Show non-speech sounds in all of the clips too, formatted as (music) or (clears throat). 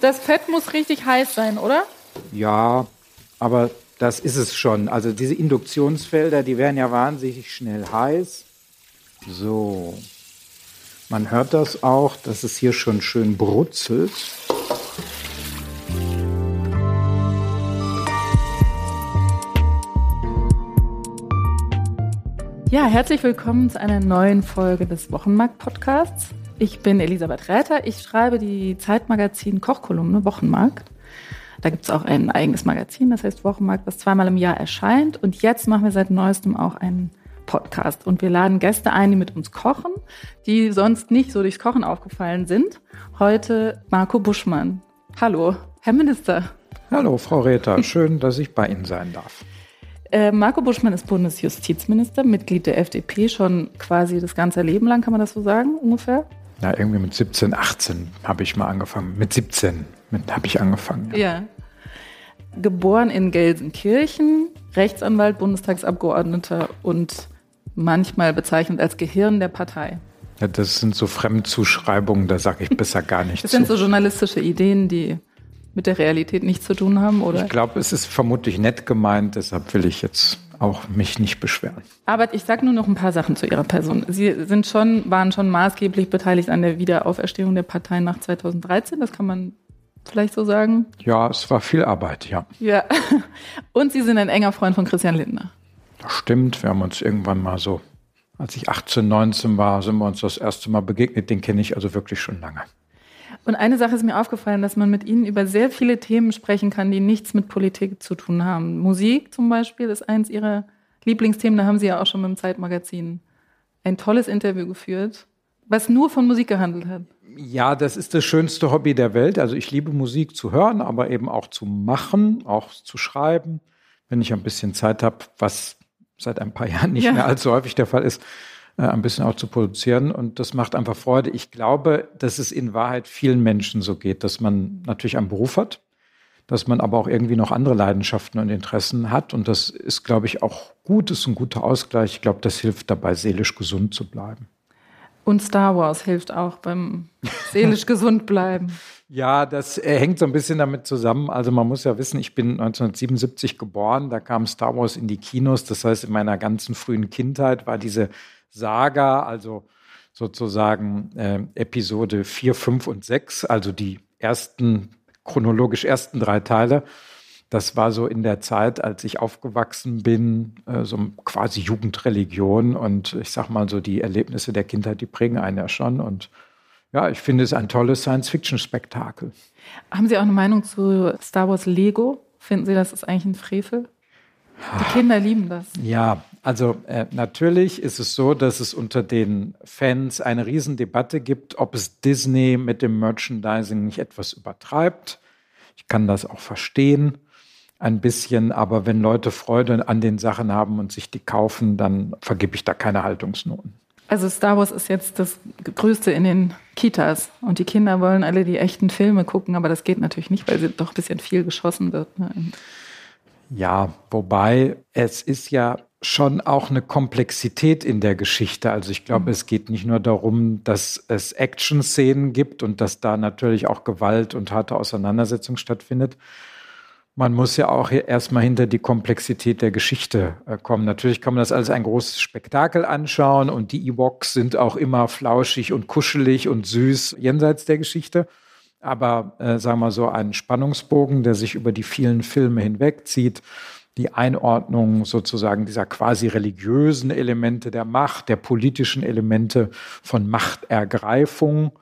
Das Fett muss richtig heiß sein, oder? Ja, aber das ist es schon. Also diese Induktionsfelder, die werden ja wahnsinnig schnell heiß. So. Man hört das auch, dass es hier schon schön brutzelt. Ja, herzlich willkommen zu einer neuen Folge des Wochenmarkt-Podcasts. Ich bin Elisabeth Räther. Ich schreibe die Zeitmagazin Kochkolumne Wochenmarkt. Da gibt es auch ein eigenes Magazin, das heißt Wochenmarkt, das zweimal im Jahr erscheint. Und jetzt machen wir seit neuestem auch einen Podcast. Und wir laden Gäste ein, die mit uns kochen, die sonst nicht so durchs Kochen aufgefallen sind. Heute Marco Buschmann. Hallo, Herr Minister. Hallo, Frau Räther. (laughs) Schön, dass ich bei Ihnen sein darf. Äh, Marco Buschmann ist Bundesjustizminister, Mitglied der FDP, schon quasi das ganze Leben lang, kann man das so sagen, ungefähr? Ja, irgendwie mit 17, 18 habe ich mal angefangen. Mit 17 habe ich angefangen. Ja. ja. Geboren in Gelsenkirchen, Rechtsanwalt, Bundestagsabgeordneter und manchmal bezeichnet als Gehirn der Partei. Ja, das sind so Fremdzuschreibungen, da sage ich (laughs) besser gar nichts. Das sind so journalistische Ideen, die mit der Realität nichts zu tun haben, oder? Ich glaube, es ist vermutlich nett gemeint, deshalb will ich jetzt auch mich nicht beschweren. Aber ich sage nur noch ein paar Sachen zu Ihrer Person. Sie sind schon, waren schon maßgeblich beteiligt an der Wiederauferstehung der Partei nach 2013, das kann man vielleicht so sagen? Ja, es war viel Arbeit, ja. Ja. (laughs) Und Sie sind ein enger Freund von Christian Lindner. Das stimmt. Wir haben uns irgendwann mal so, als ich 18, 19 war, sind wir uns das erste Mal begegnet. Den kenne ich also wirklich schon lange. Und eine Sache ist mir aufgefallen, dass man mit Ihnen über sehr viele Themen sprechen kann, die nichts mit Politik zu tun haben. Musik zum Beispiel ist eins Ihrer Lieblingsthemen. Da haben Sie ja auch schon mit dem Zeitmagazin ein tolles Interview geführt, was nur von Musik gehandelt hat. Ja, das ist das schönste Hobby der Welt. Also ich liebe Musik zu hören, aber eben auch zu machen, auch zu schreiben, wenn ich ein bisschen Zeit habe, was seit ein paar Jahren nicht ja. mehr allzu häufig der Fall ist ein bisschen auch zu produzieren. Und das macht einfach Freude. Ich glaube, dass es in Wahrheit vielen Menschen so geht, dass man natürlich einen Beruf hat, dass man aber auch irgendwie noch andere Leidenschaften und Interessen hat. Und das ist, glaube ich, auch gut, ist ein guter Ausgleich. Ich glaube, das hilft dabei, seelisch gesund zu bleiben. Und Star Wars hilft auch beim seelisch gesund bleiben. (laughs) Ja, das äh, hängt so ein bisschen damit zusammen. Also man muss ja wissen, ich bin 1977 geboren, da kam Star Wars in die Kinos. Das heißt, in meiner ganzen frühen Kindheit war diese Saga, also sozusagen äh, Episode 4, 5 und 6, also die ersten, chronologisch ersten drei Teile. Das war so in der Zeit, als ich aufgewachsen bin, äh, so quasi Jugendreligion und ich sag mal so die Erlebnisse der Kindheit, die prägen einen ja schon und ja, ich finde es ein tolles Science-Fiction-Spektakel. Haben Sie auch eine Meinung zu Star Wars Lego? Finden Sie, das ist eigentlich ein Frevel? Die Kinder lieben das. Ja, also äh, natürlich ist es so, dass es unter den Fans eine Riesendebatte gibt, ob es Disney mit dem Merchandising nicht etwas übertreibt. Ich kann das auch verstehen, ein bisschen, aber wenn Leute Freude an den Sachen haben und sich die kaufen, dann vergebe ich da keine Haltungsnoten. Also Star Wars ist jetzt das Größte in den Kitas und die Kinder wollen alle die echten Filme gucken, aber das geht natürlich nicht, weil doch ein bisschen viel geschossen wird. Ne? Ja, wobei es ist ja schon auch eine Komplexität in der Geschichte. Also ich glaube, mhm. es geht nicht nur darum, dass es Action-Szenen gibt und dass da natürlich auch Gewalt und harte Auseinandersetzung stattfindet. Man muss ja auch erstmal hinter die Komplexität der Geschichte äh, kommen. Natürlich kann man das als ein großes Spektakel anschauen und die Ewoks sind auch immer flauschig und kuschelig und süß jenseits der Geschichte aber äh, sagen wir mal so ein Spannungsbogen, der sich über die vielen Filme hinwegzieht. Die Einordnung sozusagen dieser quasi religiösen Elemente der Macht, der politischen Elemente von Machtergreifung.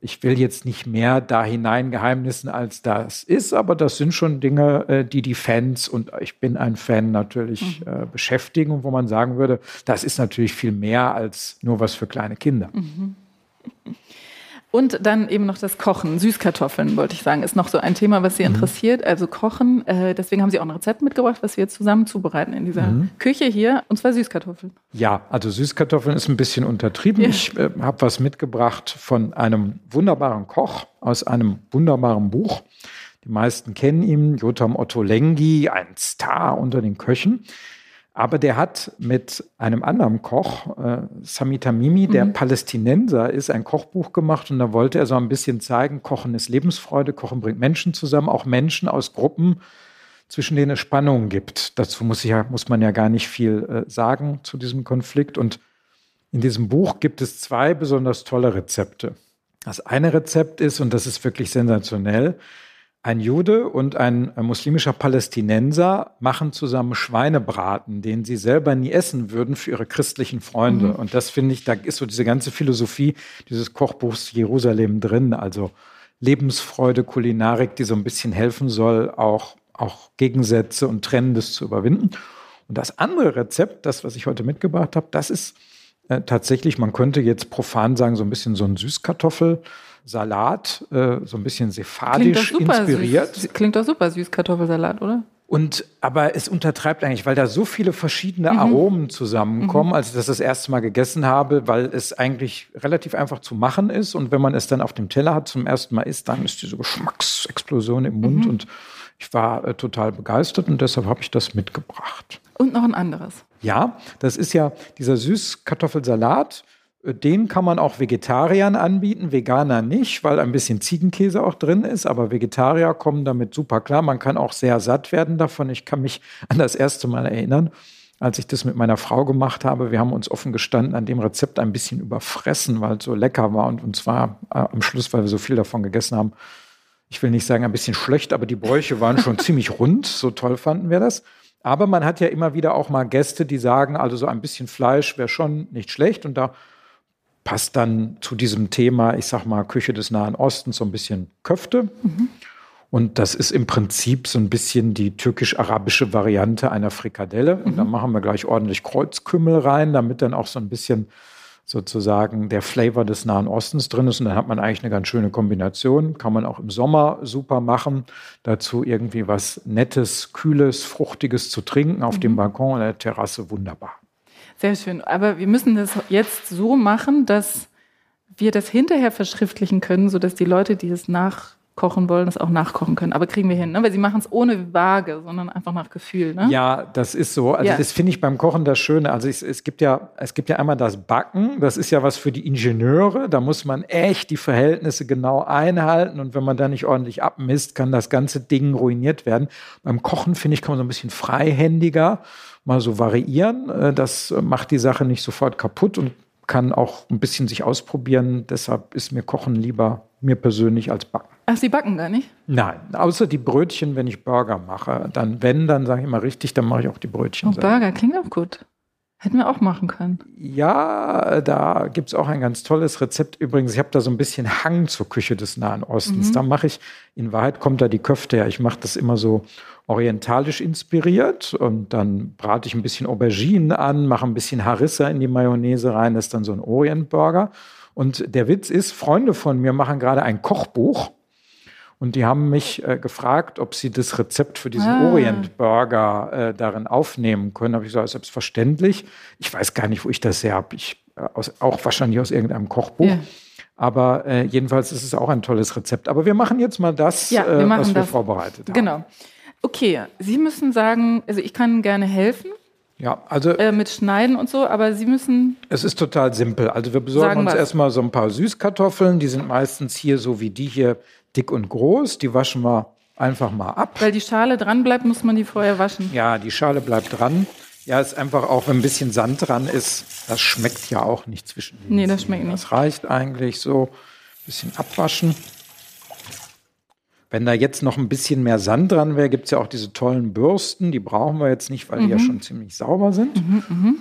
Ich will jetzt nicht mehr da hineingeheimnissen, als das ist, aber das sind schon Dinge, äh, die die Fans und ich bin ein Fan natürlich mhm. äh, beschäftigen, wo man sagen würde, das ist natürlich viel mehr als nur was für kleine Kinder. Mhm. Und dann eben noch das Kochen. Süßkartoffeln, wollte ich sagen, ist noch so ein Thema, was Sie mhm. interessiert. Also Kochen. Äh, deswegen haben Sie auch ein Rezept mitgebracht, was wir jetzt zusammen zubereiten in dieser mhm. Küche hier. Und zwar Süßkartoffeln. Ja, also Süßkartoffeln ist ein bisschen untertrieben. Ja. Ich äh, habe was mitgebracht von einem wunderbaren Koch aus einem wunderbaren Buch. Die meisten kennen ihn, Jotam Otto Lengi, ein Star unter den Köchen. Aber der hat mit einem anderen Koch, äh, Sami Tamimi, der mhm. Palästinenser ist, ein Kochbuch gemacht und da wollte er so ein bisschen zeigen, Kochen ist Lebensfreude, Kochen bringt Menschen zusammen, auch Menschen aus Gruppen, zwischen denen es Spannungen gibt. Dazu muss, ja, muss man ja gar nicht viel äh, sagen zu diesem Konflikt. Und in diesem Buch gibt es zwei besonders tolle Rezepte. Das eine Rezept ist, und das ist wirklich sensationell, ein Jude und ein muslimischer Palästinenser machen zusammen Schweinebraten, den sie selber nie essen würden für ihre christlichen Freunde. Mhm. Und das finde ich, da ist so diese ganze Philosophie dieses Kochbuchs Jerusalem drin. Also Lebensfreude, Kulinarik, die so ein bisschen helfen soll, auch, auch Gegensätze und Trennendes zu überwinden. Und das andere Rezept, das, was ich heute mitgebracht habe, das ist äh, tatsächlich, man könnte jetzt profan sagen, so ein bisschen so ein Süßkartoffel. Salat, äh, so ein bisschen sephadisch Klingt inspiriert. Süß. Klingt doch super, Süßkartoffelsalat, oder? Und aber es untertreibt eigentlich, weil da so viele verschiedene mhm. Aromen zusammenkommen, mhm. als ich das das erste Mal gegessen habe, weil es eigentlich relativ einfach zu machen ist. Und wenn man es dann auf dem Teller hat, zum ersten Mal isst, dann ist diese Geschmacksexplosion im Mund. Mhm. Und ich war äh, total begeistert und deshalb habe ich das mitgebracht. Und noch ein anderes. Ja, das ist ja dieser Süßkartoffelsalat den kann man auch Vegetariern anbieten, Veganer nicht, weil ein bisschen Ziegenkäse auch drin ist. Aber Vegetarier kommen damit super klar. Man kann auch sehr satt werden davon. Ich kann mich an das erste Mal erinnern, als ich das mit meiner Frau gemacht habe. Wir haben uns offen gestanden an dem Rezept ein bisschen überfressen, weil es so lecker war. Und, und zwar äh, am Schluss, weil wir so viel davon gegessen haben. Ich will nicht sagen ein bisschen schlecht, aber die Bräuche waren schon (laughs) ziemlich rund. So toll fanden wir das. Aber man hat ja immer wieder auch mal Gäste, die sagen, also so ein bisschen Fleisch wäre schon nicht schlecht. Und da passt dann zu diesem Thema, ich sag mal, Küche des Nahen Ostens, so ein bisschen Köfte. Mhm. Und das ist im Prinzip so ein bisschen die türkisch-arabische Variante einer Frikadelle. Mhm. Und da machen wir gleich ordentlich Kreuzkümmel rein, damit dann auch so ein bisschen sozusagen der Flavor des Nahen Ostens drin ist. Und dann hat man eigentlich eine ganz schöne Kombination. Kann man auch im Sommer super machen. Dazu irgendwie was Nettes, Kühles, Fruchtiges zu trinken auf mhm. dem Balkon oder der Terrasse. Wunderbar. Sehr schön. Aber wir müssen das jetzt so machen, dass wir das hinterher verschriftlichen können, sodass die Leute, die es nachkochen wollen, das auch nachkochen können. Aber kriegen wir hin, ne? weil sie machen es ohne Waage, sondern einfach nach Gefühl. Ne? Ja, das ist so. Also ja. das finde ich beim Kochen das Schöne. Also es, es, gibt ja, es gibt ja einmal das Backen. Das ist ja was für die Ingenieure. Da muss man echt die Verhältnisse genau einhalten. Und wenn man da nicht ordentlich abmisst, kann das ganze Ding ruiniert werden. Beim Kochen, finde ich, kann man so ein bisschen freihändiger mal so variieren. Äh, das macht die Sache nicht sofort kaputt und kann auch ein bisschen sich ausprobieren. Deshalb ist mir Kochen lieber mir persönlich als Backen. Ach, Sie backen gar nicht? Nein, außer die Brötchen, wenn ich Burger mache. Dann, wenn, dann sage ich immer richtig, dann mache ich auch die Brötchen. Oh, Burger klingt auch gut. Hätten wir auch machen können. Ja, da gibt es auch ein ganz tolles Rezept. Übrigens, ich habe da so ein bisschen Hang zur Küche des Nahen Ostens. Mhm. Da mache ich, in Wahrheit kommt da die Köfte her. Ich mache das immer so orientalisch inspiriert und dann brate ich ein bisschen Auberginen an, mache ein bisschen Harissa in die Mayonnaise rein, das ist dann so ein Orient-Burger. Und der Witz ist, Freunde von mir machen gerade ein Kochbuch und die haben mich äh, gefragt, ob sie das Rezept für diesen ah. Orient-Burger äh, darin aufnehmen können. Habe ich gesagt, selbstverständlich. Ich weiß gar nicht, wo ich das her habe. Ich, äh, aus, auch wahrscheinlich aus irgendeinem Kochbuch. Ja. Aber äh, jedenfalls ist es auch ein tolles Rezept. Aber wir machen jetzt mal das, ja, wir äh, was wir vorbereitet haben. Genau. Okay, Sie müssen sagen, also ich kann gerne helfen. Ja, also. Äh, mit Schneiden und so, aber Sie müssen. Es ist total simpel. Also wir besorgen uns was. erstmal so ein paar Süßkartoffeln. Die sind meistens hier so wie die hier dick und groß. Die waschen wir einfach mal ab. Weil die Schale dran bleibt, muss man die vorher waschen. Ja, die Schale bleibt dran. Ja, ist einfach auch, wenn ein bisschen Sand dran ist, das schmeckt ja auch nicht zwischen den Nee, das schmeckt nicht. Das reicht eigentlich so. Ein bisschen abwaschen. Wenn da jetzt noch ein bisschen mehr Sand dran wäre, gibt es ja auch diese tollen Bürsten. Die brauchen wir jetzt nicht, weil mhm. die ja mhm. schon ziemlich sauber sind. Mhm, mh.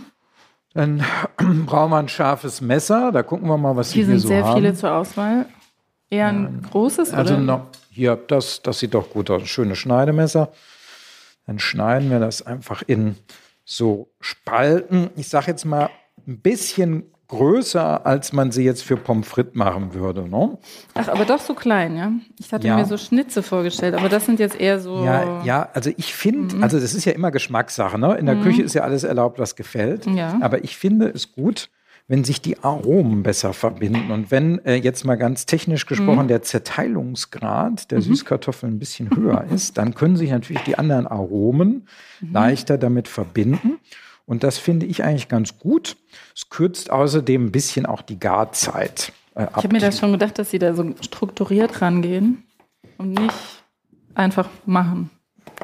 Dann (clears throat) brauchen wir ein scharfes Messer. Da gucken wir mal, was hier, hier so haben. Hier sind sehr viele zur Auswahl. Eher ein ja, großes? Also oder? Noch, hier, das, das sieht doch gut aus. Schöne Schneidemesser. Dann schneiden wir das einfach in so Spalten. Ich sage jetzt mal ein bisschen größer, als man sie jetzt für Pommes frites machen würde. Ne? Ach, aber doch so klein, ja? Ich hatte ja. mir so Schnitze vorgestellt, aber das sind jetzt eher so. Ja, ja also ich finde, mhm. also das ist ja immer Geschmackssache. Ne? In der mhm. Küche ist ja alles erlaubt, was gefällt. Ja. Aber ich finde es gut, wenn sich die Aromen besser verbinden und wenn äh, jetzt mal ganz technisch gesprochen mhm. der Zerteilungsgrad der mhm. Süßkartoffeln ein bisschen höher ist, dann können sich natürlich die anderen Aromen mhm. leichter damit verbinden. Und das finde ich eigentlich ganz gut. Es kürzt außerdem ein bisschen auch die Garzeit. Äh, ich habe mir das schon gedacht, dass Sie da so strukturiert rangehen und nicht einfach machen.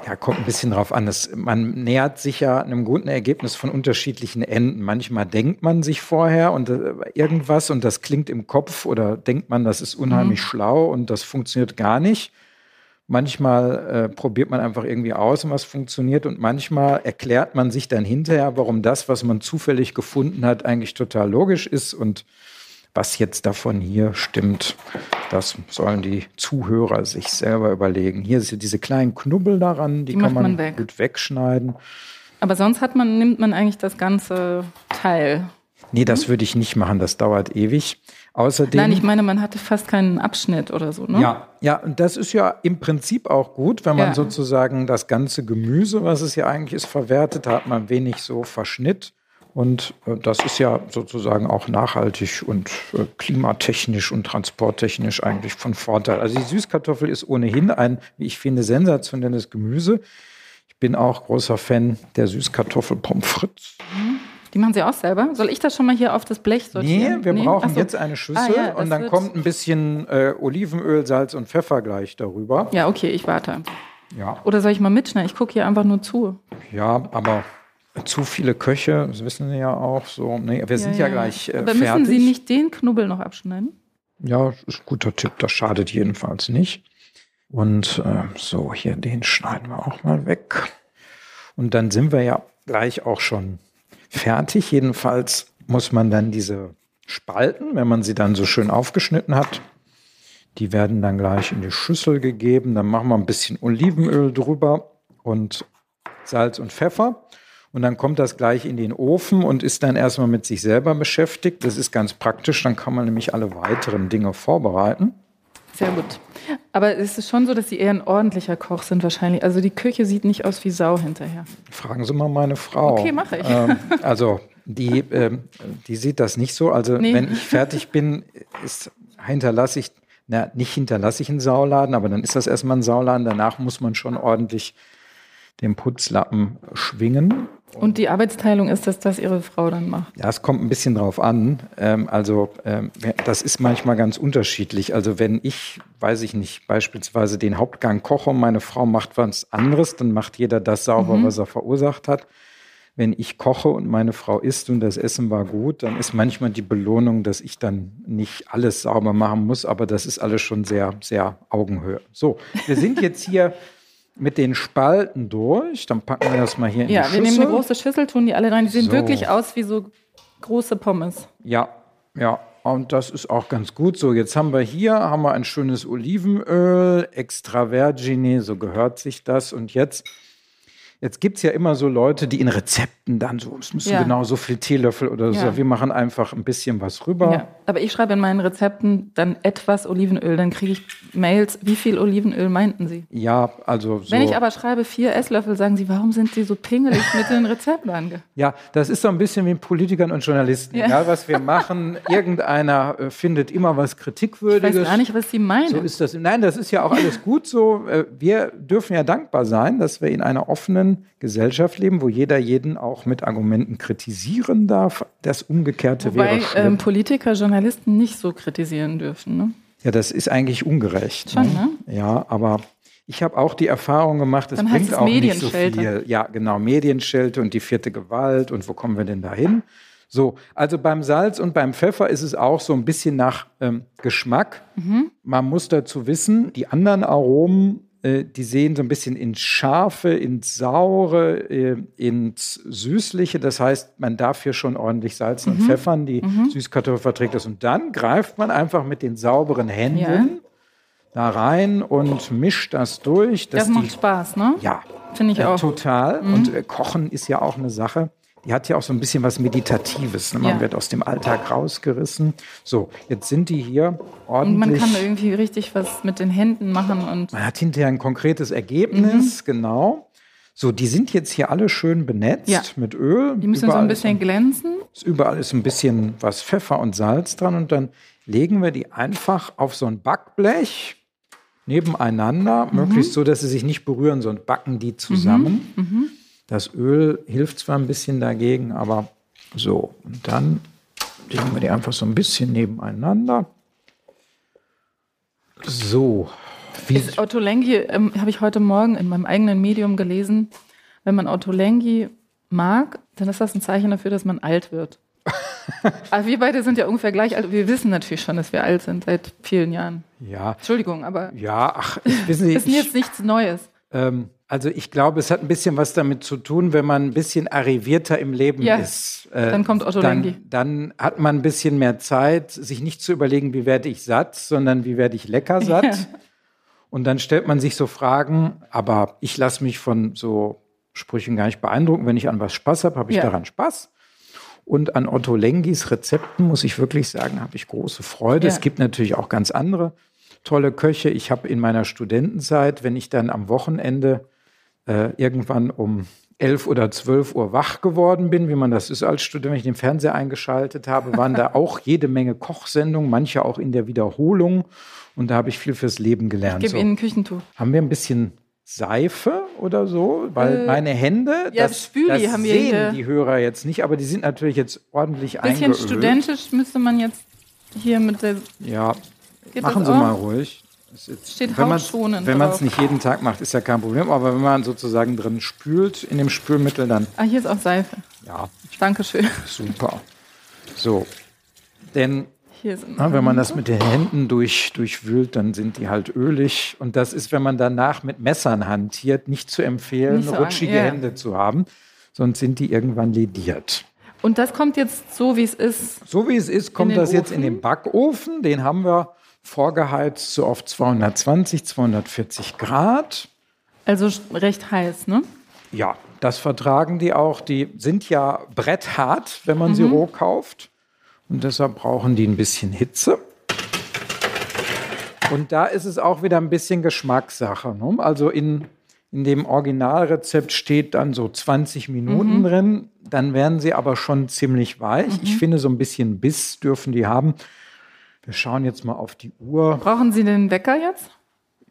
Ja, kommt ein bisschen drauf an. Das, man nähert sich ja einem guten Ergebnis von unterschiedlichen Enden. Manchmal denkt man sich vorher und äh, irgendwas und das klingt im Kopf oder denkt man, das ist unheimlich mhm. schlau und das funktioniert gar nicht. Manchmal äh, probiert man einfach irgendwie aus, was funktioniert und manchmal erklärt man sich dann hinterher, warum das, was man zufällig gefunden hat, eigentlich total logisch ist und was jetzt davon hier stimmt, das sollen die Zuhörer sich selber überlegen. Hier sind diese kleinen Knubbel daran, die, die kann man, man weg. gut wegschneiden. Aber sonst hat man, nimmt man eigentlich das ganze Teil. Nee, das hm? würde ich nicht machen, das dauert ewig. Außerdem. Nein, ich meine, man hatte fast keinen Abschnitt oder so, ne? Ja, ja, und das ist ja im Prinzip auch gut, wenn man ja. sozusagen das ganze Gemüse, was es ja eigentlich ist, verwertet, hat man wenig so Verschnitt. Und äh, das ist ja sozusagen auch nachhaltig und äh, klimatechnisch und transporttechnisch eigentlich von Vorteil. Also die Süßkartoffel ist ohnehin ein, wie ich finde, sensationelles Gemüse. Ich bin auch großer Fan der Süßkartoffel Pommes frites. Die machen Sie auch selber? Soll ich das schon mal hier auf das Blech sortieren? Nee, wir nee? brauchen so. jetzt eine Schüssel ah, ja, und dann kommt ein bisschen äh, Olivenöl, Salz und Pfeffer gleich darüber. Ja, okay, ich warte. Ja. Oder soll ich mal mitschneiden? Ich gucke hier einfach nur zu. Ja, aber zu viele Köche, das wissen Sie ja auch so. Nee, wir sind ja, ja gleich äh, Aber müssen Sie nicht den Knubbel noch abschneiden? Ja, ist ein guter Tipp, das schadet jedenfalls nicht. Und äh, so, hier den schneiden wir auch mal weg. Und dann sind wir ja gleich auch schon fertig. Jedenfalls muss man dann diese Spalten, wenn man sie dann so schön aufgeschnitten hat, die werden dann gleich in die Schüssel gegeben. Dann machen wir ein bisschen Olivenöl drüber und Salz und Pfeffer. Und dann kommt das gleich in den Ofen und ist dann erstmal mit sich selber beschäftigt. Das ist ganz praktisch, dann kann man nämlich alle weiteren Dinge vorbereiten. Sehr gut. Aber es ist schon so, dass Sie eher ein ordentlicher Koch sind wahrscheinlich. Also die Küche sieht nicht aus wie Sau hinterher. Fragen Sie mal meine Frau. Okay, mache ich. Ähm, (laughs) also die, ähm, die sieht das nicht so. Also nee. wenn ich fertig bin, ist, hinterlasse ich, na, nicht hinterlasse ich einen Sauladen, aber dann ist das erstmal ein Sauladen. Danach muss man schon ordentlich den Putzlappen schwingen. Und die Arbeitsteilung ist, dass das Ihre Frau dann macht? Ja, es kommt ein bisschen drauf an. Ähm, also ähm, das ist manchmal ganz unterschiedlich. Also wenn ich, weiß ich nicht, beispielsweise den Hauptgang koche und meine Frau macht was anderes, dann macht jeder das sauber, mhm. was er verursacht hat. Wenn ich koche und meine Frau isst und das Essen war gut, dann ist manchmal die Belohnung, dass ich dann nicht alles sauber machen muss, aber das ist alles schon sehr, sehr Augenhöhe. So, wir sind jetzt hier mit den Spalten durch. Dann packen wir das mal hier in ja, die Schüssel. Ja, wir nehmen eine große Schüssel, tun die alle rein. Die sehen so. wirklich aus wie so große Pommes. Ja, ja. Und das ist auch ganz gut. So, jetzt haben wir hier haben wir ein schönes Olivenöl, extra vergine, so gehört sich das. Und jetzt Jetzt gibt es ja immer so Leute, die in Rezepten dann so, es müssen ja. genau so viel Teelöffel oder so. Ja. Wir machen einfach ein bisschen was rüber. Ja. Aber ich schreibe in meinen Rezepten dann etwas Olivenöl, dann kriege ich Mails, wie viel Olivenöl meinten Sie? Ja, also so. Wenn ich aber schreibe vier Esslöffel, sagen Sie, warum sind Sie so pingelig mit den Rezepten ange? (laughs) Ja, das ist so ein bisschen wie Politikern und Journalisten. Ja. Egal, was wir machen, (laughs) irgendeiner äh, findet immer was Kritikwürdiges. Ich weiß gar nicht, was Sie meinen. So ist das. Nein, das ist ja auch alles gut so. Äh, wir dürfen ja dankbar sein, dass wir in einer offenen Gesellschaft leben, wo jeder jeden auch mit Argumenten kritisieren darf. Das Umgekehrte Wobei, wäre schlimm. Ähm, Politiker, Journalisten nicht so kritisieren dürfen. Ne? Ja, das ist eigentlich ungerecht. Schon, ne? ne? Ja, aber ich habe auch die Erfahrung gemacht, es bringt es auch nicht so viel. Ja, genau, Medienschelte und die vierte Gewalt und wo kommen wir denn da hin? So, also beim Salz und beim Pfeffer ist es auch so ein bisschen nach ähm, Geschmack. Mhm. Man muss dazu wissen, die anderen Aromen äh, die sehen so ein bisschen ins Scharfe, ins Saure, äh, ins Süßliche. Das heißt, man darf hier schon ordentlich salzen mhm. und pfeffern. Die mhm. Süßkartoffel verträgt das. Und dann greift man einfach mit den sauberen Händen ja. da rein und mischt das durch. Das macht die, Spaß, ne? Ja. Finde ich äh, auch. Total. Mhm. Und äh, Kochen ist ja auch eine Sache die hat ja auch so ein bisschen was Meditatives. Ne? Man ja. wird aus dem Alltag rausgerissen. So, jetzt sind die hier ordentlich. Und man kann irgendwie richtig was mit den Händen machen. und Man hat hinterher ein konkretes Ergebnis, mhm. genau. So, die sind jetzt hier alle schön benetzt ja. mit Öl. Die müssen so ein bisschen glänzen. Überall ist ein bisschen was Pfeffer und Salz dran und dann legen wir die einfach auf so ein Backblech nebeneinander, mhm. möglichst so, dass sie sich nicht berühren, sondern backen die zusammen. Mhm. Das Öl hilft zwar ein bisschen dagegen, aber so. Und dann legen wir die einfach so ein bisschen nebeneinander. So. Wie ist Otto Lengi, ähm, habe ich heute Morgen in meinem eigenen Medium gelesen, wenn man Otto Lengi mag, dann ist das ein Zeichen dafür, dass man alt wird. aber (laughs) wir beide sind ja ungefähr gleich alt. Wir wissen natürlich schon, dass wir alt sind seit vielen Jahren. Ja. Entschuldigung, aber. Ja, ach, wissen Sie. ist jetzt nichts Neues. Ähm, also ich glaube, es hat ein bisschen was damit zu tun, wenn man ein bisschen arrivierter im Leben ja, ist. Äh, dann kommt Otto dann, Lengi. Dann hat man ein bisschen mehr Zeit, sich nicht zu überlegen, wie werde ich satt, sondern wie werde ich lecker satt. Ja. Und dann stellt man sich so Fragen, aber ich lasse mich von so Sprüchen gar nicht beeindrucken. Wenn ich an was Spaß habe, habe ich ja. daran Spaß. Und an Otto Lengis Rezepten muss ich wirklich sagen, habe ich große Freude. Es gibt natürlich auch ganz andere tolle Köche. Ich habe in meiner Studentenzeit, wenn ich dann am Wochenende äh, irgendwann um elf oder zwölf Uhr wach geworden bin, wie man das ist als Student, wenn ich den Fernseher eingeschaltet habe, waren da (laughs) auch jede Menge Kochsendungen, manche auch in der Wiederholung. Und da habe ich viel fürs Leben gelernt. Ich gebe so. Ihnen ein Küchentuch. Haben wir ein bisschen Seife oder so? Weil äh, meine Hände, ja, das, Spüli das haben sehen wir die Hörer jetzt nicht, aber die sind natürlich jetzt ordentlich bisschen eingeölt. Bisschen studentisch müsste man jetzt hier mit der... Ja, machen Sie mal ruhig. Steht wenn man wenn man es nicht jeden Tag macht, ist ja kein Problem. Aber wenn man sozusagen drin spült in dem Spülmittel, dann. Ah, hier ist auch Seife. Ja. Dankeschön. Super. So. Denn na, wenn man das mit den Händen durch, durchwühlt, dann sind die halt ölig. Und das ist, wenn man danach mit Messern hantiert, nicht zu empfehlen, nicht so rutschige ja. Hände zu haben. Sonst sind die irgendwann lediert. Und das kommt jetzt so, wie es ist. So wie es ist, kommt das Ofen. jetzt in den Backofen. Den haben wir vorgeheizt so auf 220, 240 Grad. Also recht heiß, ne? Ja, das vertragen die auch. Die sind ja bretthart, wenn man mhm. sie roh kauft. Und deshalb brauchen die ein bisschen Hitze. Und da ist es auch wieder ein bisschen Geschmackssache. Ne? Also in, in dem Originalrezept steht dann so 20 Minuten mhm. drin. Dann werden sie aber schon ziemlich weich. Mhm. Ich finde, so ein bisschen Biss dürfen die haben. Wir schauen jetzt mal auf die Uhr. Brauchen Sie den Wecker jetzt?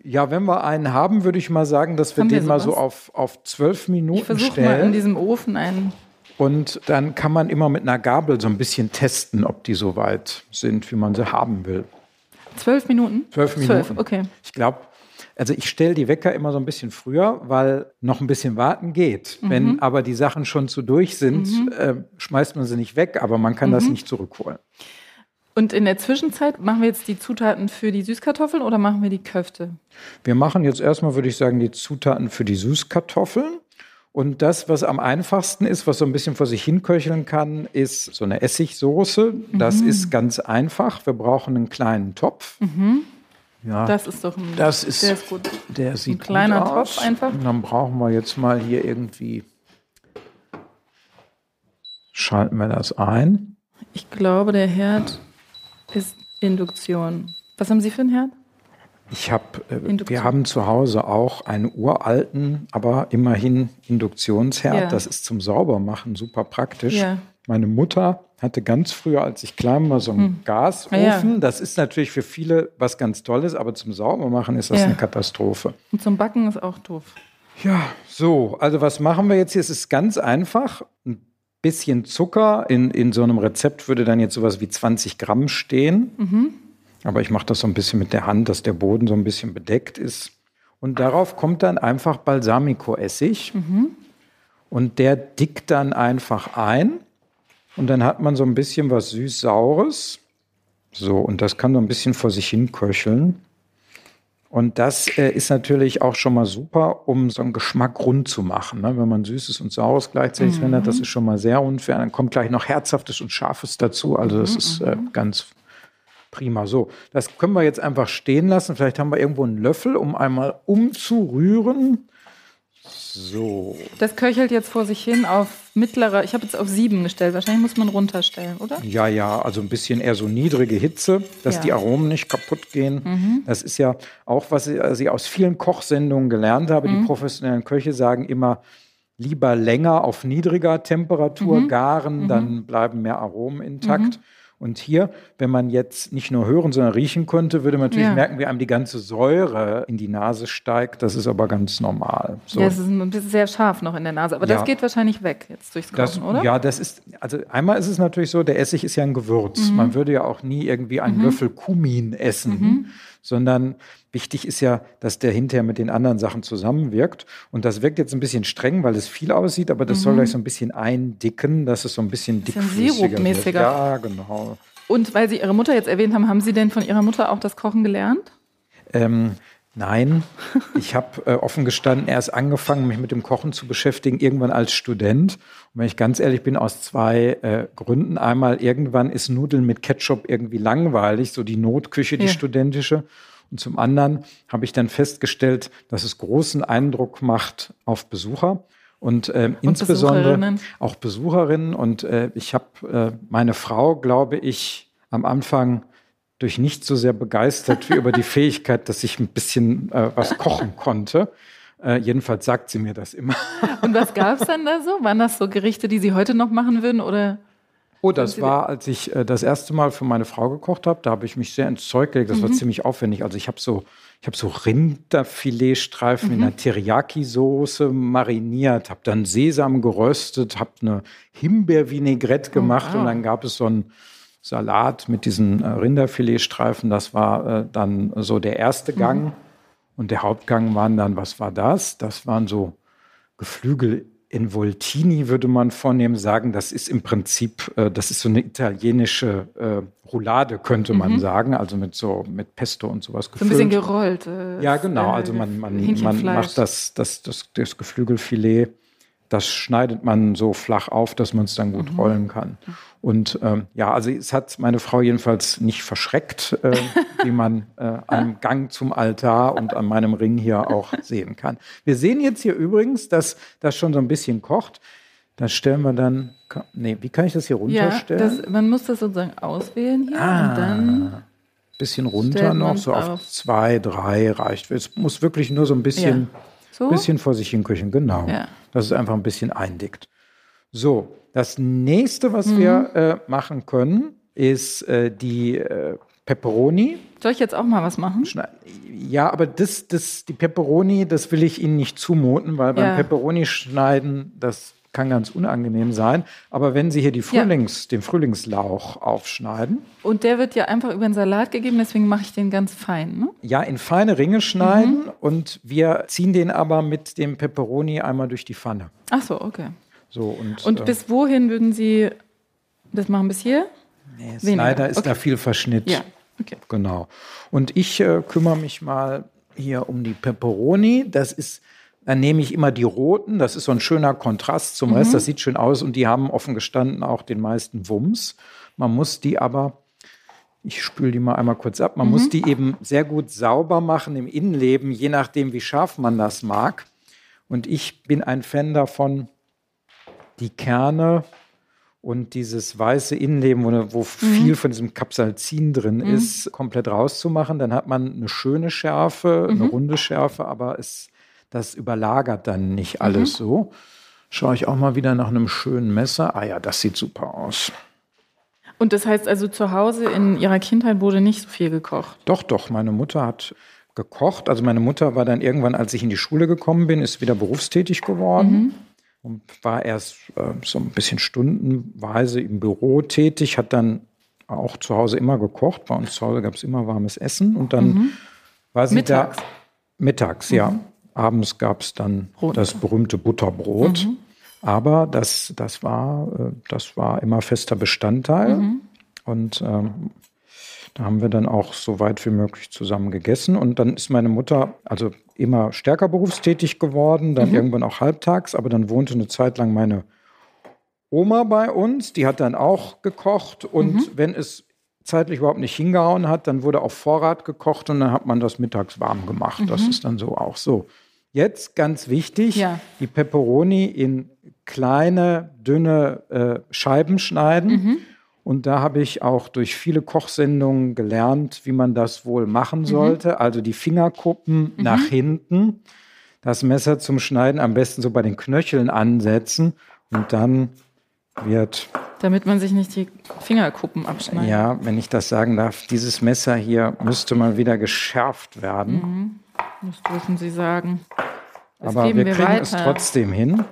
Ja, wenn wir einen haben, würde ich mal sagen, dass wir haben den wir mal so auf, auf zwölf Minuten ich versuche mal in diesem Ofen einen. Und dann kann man immer mit einer Gabel so ein bisschen testen, ob die so weit sind, wie man sie haben will. Zwölf Minuten? Zwölf Minuten. Zwölf, okay. Ich glaube, also ich stelle die Wecker immer so ein bisschen früher, weil noch ein bisschen warten geht. Mhm. Wenn aber die Sachen schon zu durch sind, mhm. äh, schmeißt man sie nicht weg, aber man kann mhm. das nicht zurückholen. Und in der Zwischenzeit machen wir jetzt die Zutaten für die Süßkartoffeln oder machen wir die Köfte? Wir machen jetzt erstmal, würde ich sagen, die Zutaten für die Süßkartoffeln. Und das, was am einfachsten ist, was so ein bisschen vor sich hinköcheln kann, ist so eine Essigsoße. Das mhm. ist ganz einfach. Wir brauchen einen kleinen Topf. Mhm. Ja, das ist doch ein, das ist, der ist gut. Der sieht ein kleiner gut aus. Topf einfach. Und dann brauchen wir jetzt mal hier irgendwie, schalten wir das ein. Ich glaube, der Herd ist Induktion. Was haben Sie für einen Herd? Ich habe, äh, wir haben zu Hause auch einen uralten, aber immerhin Induktionsherd. Ja. Das ist zum Saubermachen super praktisch. Ja. Meine Mutter hatte ganz früher, als ich klein war, so einen hm. Gasofen. Ja, das ist natürlich für viele was ganz Tolles, aber zum Saubermachen ist das eine Katastrophe. Und zum Backen ist auch doof. Ja, so, also was machen wir jetzt hier? Es ist ganz einfach. Ein bisschen Zucker. In, in so einem Rezept würde dann jetzt sowas wie 20 Gramm stehen. Mhm. Aber ich mache das so ein bisschen mit der Hand, dass der Boden so ein bisschen bedeckt ist. Und darauf kommt dann einfach Balsamico-Essig. Mhm. Und der dickt dann einfach ein. Und dann hat man so ein bisschen was süß-saures. So, und das kann so ein bisschen vor sich hin köcheln. Und das äh, ist natürlich auch schon mal super, um so einen Geschmack rund zu machen. Ne? Wenn man Süßes und Saures gleichzeitig mhm. hat, das ist schon mal sehr unfair. Dann kommt gleich noch Herzhaftes und Scharfes dazu. Also das mhm. ist äh, mhm. ganz prima. So, das können wir jetzt einfach stehen lassen. Vielleicht haben wir irgendwo einen Löffel, um einmal umzurühren. So. Das köchelt jetzt vor sich hin auf mittlerer, ich habe jetzt auf sieben gestellt. Wahrscheinlich muss man runterstellen, oder? Ja, ja, also ein bisschen eher so niedrige Hitze, dass ja. die Aromen nicht kaputt gehen. Mhm. Das ist ja auch, was ich aus vielen Kochsendungen gelernt habe. Mhm. Die professionellen Köche sagen immer, lieber länger auf niedriger Temperatur mhm. garen, dann bleiben mehr Aromen intakt. Und hier, wenn man jetzt nicht nur hören, sondern riechen könnte, würde man natürlich ja. merken, wie einem die ganze Säure in die Nase steigt. Das ist aber ganz normal. So. Ja, es ist ein bisschen sehr scharf noch in der Nase, aber ja. das geht wahrscheinlich weg jetzt durchs Kochen, das, oder? Ja, das ist, also einmal ist es natürlich so, der Essig ist ja ein Gewürz. Mhm. Man würde ja auch nie irgendwie einen mhm. Löffel Kumin essen, mhm. Sondern Wichtig ist ja, dass der hinterher mit den anderen Sachen zusammenwirkt. Und das wirkt jetzt ein bisschen streng, weil es viel aussieht, aber das mhm. soll gleich so ein bisschen eindicken, dass es so ein bisschen dickflüssiger wird. Ja, genau. Und weil Sie Ihre Mutter jetzt erwähnt haben, haben Sie denn von Ihrer Mutter auch das Kochen gelernt? Ähm, Nein, ich habe äh, offen gestanden erst angefangen, mich mit dem Kochen zu beschäftigen, irgendwann als Student. Und wenn ich ganz ehrlich bin, aus zwei äh, Gründen. Einmal, irgendwann ist Nudeln mit Ketchup irgendwie langweilig, so die Notküche, die ja. studentische. Und zum anderen habe ich dann festgestellt, dass es großen Eindruck macht auf Besucher. Und, äh, und insbesondere Besucherinnen. auch Besucherinnen. Und äh, ich habe äh, meine Frau, glaube ich, am Anfang durch nicht so sehr begeistert wie über die (laughs) Fähigkeit, dass ich ein bisschen äh, was kochen konnte. Äh, jedenfalls sagt sie mir das immer. Und was gab es dann da so? Waren das so Gerichte, die Sie heute noch machen würden? Oder? Oh, das war, als ich äh, das erste Mal für meine Frau gekocht habe, da habe ich mich sehr ins Zeug gelegt. Das mhm. war ziemlich aufwendig. Also ich habe so, ich habe so Rinderfiletstreifen mhm. in einer Teriyaki-Soße mariniert, habe dann Sesam geröstet, habe eine Himbeervinaigrette oh, gemacht oh, wow. und dann gab es so einen Salat mit diesen äh, Rinderfiletstreifen. Das war äh, dann so der erste Gang. Mhm. Und der Hauptgang waren dann, was war das? Das waren so Geflügel in Voltini würde man vornehm sagen, das ist im Prinzip, äh, das ist so eine italienische äh, Roulade, könnte man mhm. sagen, also mit so mit Pesto und sowas gefüllt. So ein bisschen gerollt. Äh, ja, genau, also man, man, man macht das, das, das, das Geflügelfilet das schneidet man so flach auf, dass man es dann gut mhm. rollen kann. Und ähm, ja, also es hat meine Frau jedenfalls nicht verschreckt, äh, wie man äh, am Gang zum Altar und an meinem Ring hier auch sehen kann. Wir sehen jetzt hier übrigens, dass das schon so ein bisschen kocht. Das stellen wir dann, nee, wie kann ich das hier runterstellen? Ja, das, man muss das sozusagen auswählen hier ah, und dann bisschen runter noch, so auf, auf zwei, drei reicht. Es muss wirklich nur so ein bisschen ja so? Bisschen vor sich hin küchen, genau. Ja. Dass es einfach ein bisschen eindickt. So, das nächste, was mhm. wir äh, machen können, ist äh, die äh, Pepperoni. Soll ich jetzt auch mal was machen? Ja, aber das, das, die Pepperoni, das will ich Ihnen nicht zumuten, weil beim ja. Pepperoni schneiden, das kann ganz unangenehm sein. Aber wenn Sie hier die Frühlings, ja. den Frühlingslauch aufschneiden. Und der wird ja einfach über den Salat gegeben, deswegen mache ich den ganz fein. Ne? Ja, in feine Ringe schneiden mhm. und wir ziehen den aber mit dem Peperoni einmal durch die Pfanne. Ach so, okay. So, und, und äh, bis wohin würden Sie das machen? Bis hier? Nee, leider ist okay. da viel Verschnitt. Ja, okay. Genau. Und ich äh, kümmere mich mal hier um die Peperoni. Das ist dann nehme ich immer die roten. Das ist so ein schöner Kontrast zum mhm. Rest. Das sieht schön aus und die haben offen gestanden auch den meisten Wumms. Man muss die aber, ich spüle die mal einmal kurz ab, man mhm. muss die eben sehr gut sauber machen im Innenleben, je nachdem, wie scharf man das mag. Und ich bin ein Fan davon, die Kerne und dieses weiße Innenleben, wo, wo mhm. viel von diesem Capsaicin drin mhm. ist, komplett rauszumachen. Dann hat man eine schöne Schärfe, eine mhm. runde Schärfe, aber es das überlagert dann nicht alles mhm. so. Schaue ich auch mal wieder nach einem schönen Messer. Ah ja, das sieht super aus. Und das heißt also, zu Hause in Ihrer Kindheit wurde nicht so viel gekocht? Doch, doch. Meine Mutter hat gekocht. Also meine Mutter war dann irgendwann, als ich in die Schule gekommen bin, ist wieder berufstätig geworden. Und war erst äh, so ein bisschen stundenweise im Büro tätig, hat dann auch zu Hause immer gekocht. Bei uns zu Hause gab es immer warmes Essen. Und dann mhm. war sie mittags. da. Mittags, mhm. ja. Abends gab es dann Brot. das berühmte Butterbrot. Mhm. Aber das, das, war, äh, das war immer fester Bestandteil. Mhm. Und ähm, da haben wir dann auch so weit wie möglich zusammen gegessen. Und dann ist meine Mutter also immer stärker berufstätig geworden, dann mhm. irgendwann auch halbtags. Aber dann wohnte eine Zeit lang meine Oma bei uns. Die hat dann auch gekocht. Und mhm. wenn es zeitlich überhaupt nicht hingehauen hat, dann wurde auf Vorrat gekocht und dann hat man das mittags warm gemacht. Mhm. Das ist dann so auch so. Jetzt ganz wichtig, ja. die Peperoni in kleine, dünne äh, Scheiben schneiden. Und da habe ich auch durch viele Kochsendungen gelernt, wie man das wohl machen mhm. sollte. Mhm. Also die Fingerkuppen mhm. nach hinten, das Messer zum Schneiden am besten so bei den Knöcheln ansetzen und dann wird. Damit man sich nicht die Fingerkuppen abschneidet. Ja, wenn ich das sagen darf, dieses Messer hier müsste mal wieder geschärft werden. Mhm. Das dürfen Sie sagen. Das Aber wir, wir kriegen weiter. es trotzdem hin.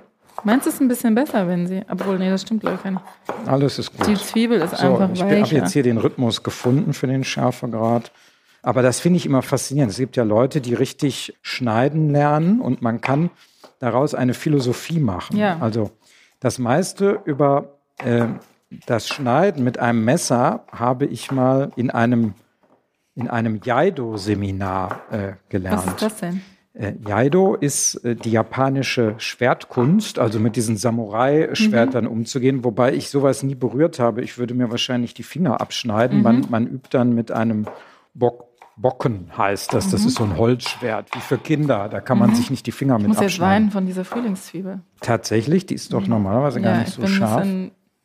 Meinst du es ein bisschen besser, wenn sie. Obwohl, nee, das stimmt, glaube ich, gar nicht. Alles ist gut. Die Zwiebel ist so, einfach ich weicher. Ich habe jetzt hier den Rhythmus gefunden für den Schärfegrad. Aber das finde ich immer faszinierend. Es gibt ja Leute, die richtig schneiden lernen und man kann daraus eine Philosophie machen. Ja. Also das meiste über äh, das Schneiden mit einem Messer habe ich mal in einem, in einem Jaido-Seminar äh, gelernt. Was ist das denn? Äh, Jaido ist äh, die japanische Schwertkunst, also mit diesen Samurai-Schwertern mhm. umzugehen, wobei ich sowas nie berührt habe. Ich würde mir wahrscheinlich die Finger abschneiden. Mhm. Man, man, übt dann mit einem Bock, Bocken heißt das. Das mhm. ist so ein Holzschwert, wie für Kinder. Da kann man mhm. sich nicht die Finger ich mit muss abschneiden. jetzt weinen von dieser Frühlingszwiebel. Tatsächlich, die ist doch normalerweise ja, gar nicht so scharf.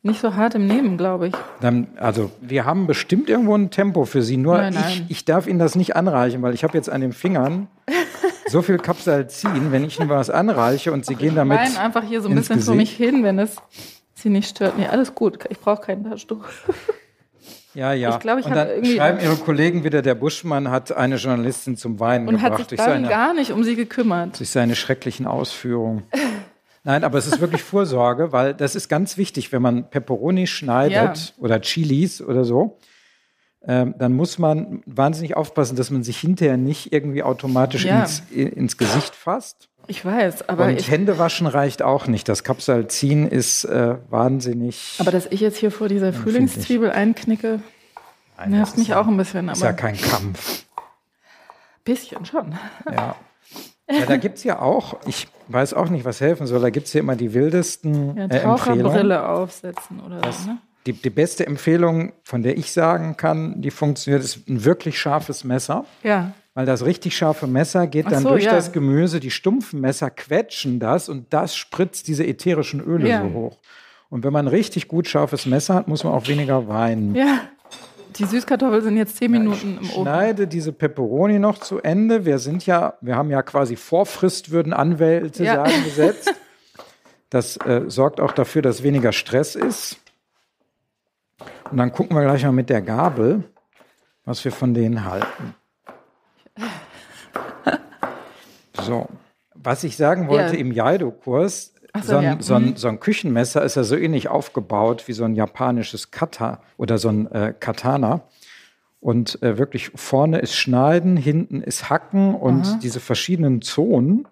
Nicht so hart im Nehmen, glaube ich. Dann, also wir haben bestimmt irgendwo ein Tempo für Sie. Nur nein, nein. Ich, ich darf Ihnen das nicht anreichen, weil ich habe jetzt an den Fingern (laughs) so viel Kapsalzin, wenn ich Ihnen was anreiche und Sie gehen damit. Ich einfach hier so ein bisschen Gesicht. vor mich hin, wenn es Sie nicht stört. Nee, alles gut. Ich brauche keinen Taschentuch. Ja, ja. Ich glaube, ich und dann schreiben Ihre Kollegen wieder, der Buschmann hat eine Journalistin zum Weinen und gebracht. Und hat sich dann seine, gar nicht um sie gekümmert. Durch seine schrecklichen Ausführungen. Nein, aber es ist wirklich Vorsorge, weil das ist ganz wichtig, wenn man Peperoni schneidet ja. oder Chilis oder so, ähm, dann muss man wahnsinnig aufpassen, dass man sich hinterher nicht irgendwie automatisch ja. ins, ins Gesicht fasst. Ich weiß, aber. Und Hände waschen reicht auch nicht. Das Kapsalzin ist äh, wahnsinnig. Aber dass ich jetzt hier vor dieser Frühlingszwiebel einknicke, Nein, nervt mich ja, auch ein bisschen. Ist ja kein Kampf. Bisschen schon. Ja. Ja, da gibt es ja auch, ich weiß auch nicht, was helfen soll, da gibt es ja immer die wildesten ja, äh, Taucherbrille aufsetzen oder das, so, ne? Die, die, beste Empfehlung, von der ich sagen kann, die funktioniert, ist ein wirklich scharfes Messer. Ja. Weil das richtig scharfe Messer geht dann so, durch ja. das Gemüse, die stumpfen Messer quetschen das und das spritzt diese ätherischen Öle ja. so hoch. Und wenn man ein richtig gut scharfes Messer hat, muss man auch weniger weinen. Ja. Die Süßkartoffeln sind jetzt zehn Minuten im Ofen. Schneide diese Peperoni noch zu Ende. Wir sind ja, wir haben ja quasi Vorfrist, würden Anwälte ja. sagen, gesetzt. (laughs) Das äh, sorgt auch dafür, dass weniger Stress ist. Und dann gucken wir gleich mal mit der Gabel, was wir von denen halten. So, was ich sagen wollte ja. im Jaido-Kurs, so, so, ja. so, ein, mhm. so, ein, Küchenmesser ist ja so ähnlich aufgebaut wie so ein japanisches Kata oder so ein äh, Katana. Und äh, wirklich vorne ist Schneiden, hinten ist Hacken und Aha. diese verschiedenen Zonen.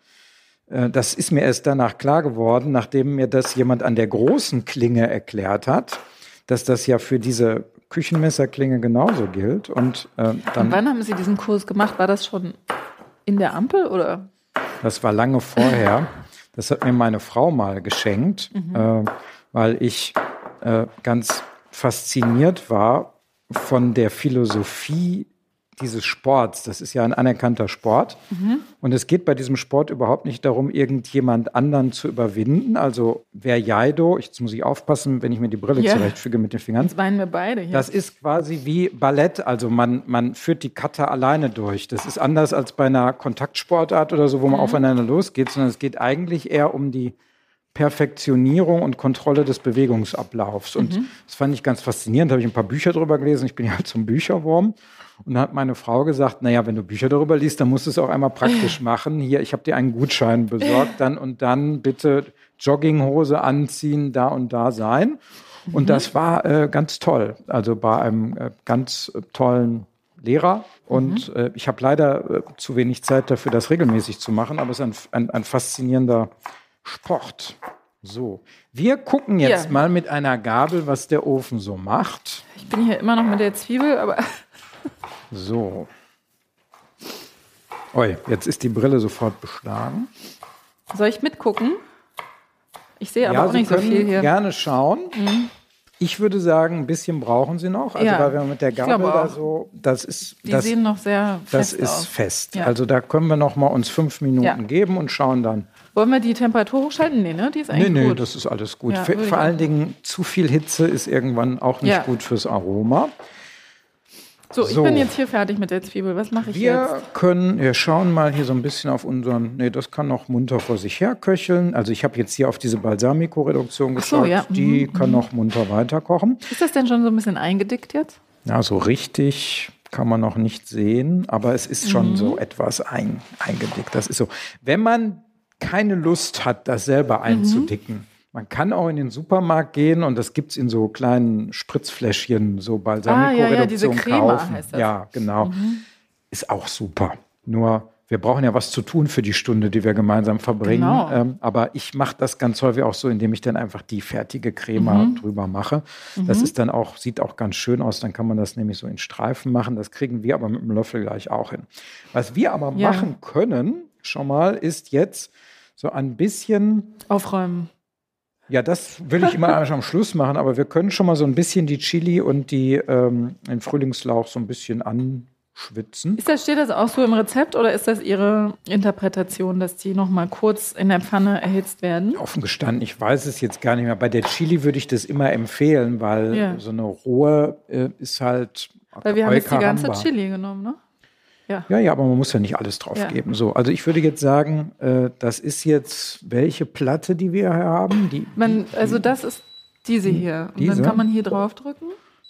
Äh, das ist mir erst danach klar geworden, nachdem mir das jemand an der großen Klinge erklärt hat, dass das ja für diese Küchenmesserklinge genauso gilt. Und, äh, dann, und wann haben Sie diesen Kurs gemacht? War das schon in der Ampel oder? Das war lange vorher. Das hat mir meine Frau mal geschenkt, mhm. äh, weil ich äh, ganz fasziniert war von der Philosophie dieses Sports. Das ist ja ein anerkannter Sport. Mhm. Und es geht bei diesem Sport überhaupt nicht darum, irgendjemand anderen zu überwinden. Also wer Jaido, jetzt muss ich aufpassen, wenn ich mir die Brille ja. zurechtfüge mit den Fingern. Jetzt weinen wir beide hier. Das ist quasi wie Ballett. Also man, man führt die Kata alleine durch. Das ist anders als bei einer Kontaktsportart oder so, wo man mhm. aufeinander losgeht, sondern es geht eigentlich eher um die Perfektionierung und Kontrolle des Bewegungsablaufs. Und mhm. das fand ich ganz faszinierend. Da habe ich ein paar Bücher drüber gelesen. Ich bin (laughs) ja zum Bücherwurm. Und da hat meine Frau gesagt, naja, wenn du Bücher darüber liest, dann musst du es auch einmal praktisch (laughs) machen. Hier, ich habe dir einen Gutschein besorgt, dann und dann bitte Jogginghose anziehen, da und da sein. Und mhm. das war äh, ganz toll. Also bei einem äh, ganz äh, tollen Lehrer. Und mhm. Äh, ich habe leider äh, zu wenig Zeit dafür, das regelmäßig zu machen, aber es ist ein, ein, ein faszinierender Sport. So, wir gucken jetzt ja. mal mit einer Gabel, was der Ofen so macht. Ich bin hier immer noch mit der Zwiebel, aber. (laughs) So. Oi, jetzt ist die Brille sofort beschlagen. Soll ich mitgucken? Ich sehe aber ja, auch Sie nicht so viel hier. Gerne schauen. Mhm. Ich würde sagen, ein bisschen brauchen Sie noch. Also, ja, weil wir mit der Gabel da so, das ist. Die das, sehen noch sehr fest Das ist aus. fest. Ja. Also, da können wir noch mal uns fünf Minuten geben und schauen dann. Wollen wir die Temperatur hochschalten? Nee, ne? Die ist eigentlich nee, nee, gut. das ist alles gut. Ja, Vor allen Dingen zu viel Hitze ist irgendwann auch nicht ja. gut fürs Aroma. So, ich So. bin jetzt hier fertig mit der Zwiebel. Was mache ich Wir jetzt? können, wir schauen mal hier so ein bisschen auf unseren, nee, das kann noch munter vor sich her köcheln. Also ich habe jetzt hier auf diese Balsamico-Reduktion Ach so, geschaut. ja. Die Mhm, kann noch munter weiterkochen. Ist das denn schon so ein bisschen eingedickt jetzt? Ja, so richtig kann man noch nicht sehen, aber es ist schon Mhm. so etwas ein, eingedickt. Das ist so. Wenn man keine Lust hat, das selber Mhm. einzudicken, man kann auch in den Supermarkt gehen und das gibt es in so kleinen Spritzfläschchen, so Balsamico-Reduktion Ah, ja, diese Crema kaufen. heißt das. Mhm. Ja, genau. Ist auch super. Nur wir brauchen ja was zu tun für die Stunde, die wir gemeinsam verbringen. Genau. Ähm, aber ich mache das ganz häufig auch so, indem ich dann einfach die fertige Crema Mhm. drüber mache. Das ist dann auch, sieht auch ganz schön aus. Dann kann man das nämlich so in Streifen machen. Das kriegen wir aber mit dem Löffel gleich auch hin. Was wir aber Ja. machen können, schon mal, ist jetzt so ein bisschen Aufräumen. ja, das will ich immer (laughs) eigentlich am Schluss machen, aber wir können schon mal so ein bisschen die Chili und die, ähm, den Frühlingslauch so ein bisschen anschwitzen. Ist das, steht das auch so im Rezept oder ist das Ihre Interpretation, dass die nochmal kurz in der Pfanne erhitzt werden? Offen gestanden, ich weiß es jetzt gar nicht mehr. Bei der Chili würde ich das immer empfehlen, weil Ja. so eine rohe äh, ist halt. Weil wir haben jetzt die ganze. Chili genommen, ne? Ja. Ja, ja, aber man muss ja nicht alles drauf Ja. geben. So, also ich würde jetzt sagen, äh, das ist jetzt welche Platte, die wir hier haben. Die, Man, also das ist diese hier. Und Diese? dann kann man hier drauf drücken.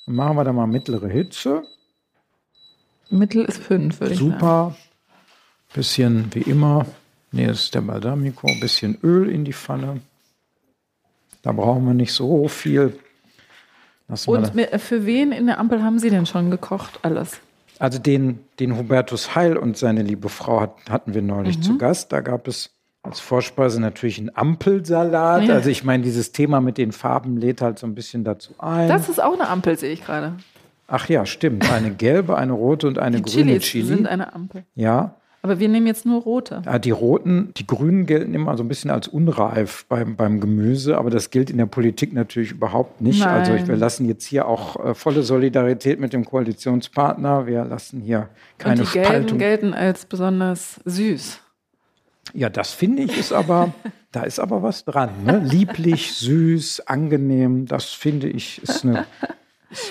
die machen wir da mal mittlere Hitze. Mittel ist fünf, würde ich sagen. Super. Bisschen wie immer. Nee, das ist der Balsamico. Bisschen Öl in die Pfanne. Da brauchen wir nicht so viel. Lassen Und für wen in der Ampel haben Sie denn schon gekocht? Alles. Also den, den Hubertus Heil und seine liebe Frau hat, hatten wir neulich Mhm. zu Gast. Da gab es als Vorspeise natürlich einen Ampelsalat. Ja. Also ich meine, dieses Thema mit den Farben lädt halt so ein bisschen dazu ein. Das ist auch eine Ampel, sehe ich gerade. Ach ja, stimmt. Eine gelbe, eine rote und eine Die grüne Chilis Chili. sind eine Ampel. ja. Aber wir nehmen jetzt nur rote. Ja, die roten, die grünen gelten immer so ein bisschen als unreif beim, beim Gemüse, aber das gilt in der Politik natürlich überhaupt nicht. Nein. Also ich, wir lassen jetzt hier auch äh, volle Solidarität mit dem Koalitionspartner. Wir lassen hier keine Und die gelben Spaltung. gelten als besonders süß. Ja, das finde ich ist aber, da ist aber was dran. Ne? Lieblich, süß, angenehm, das finde ich ist, eine, (laughs)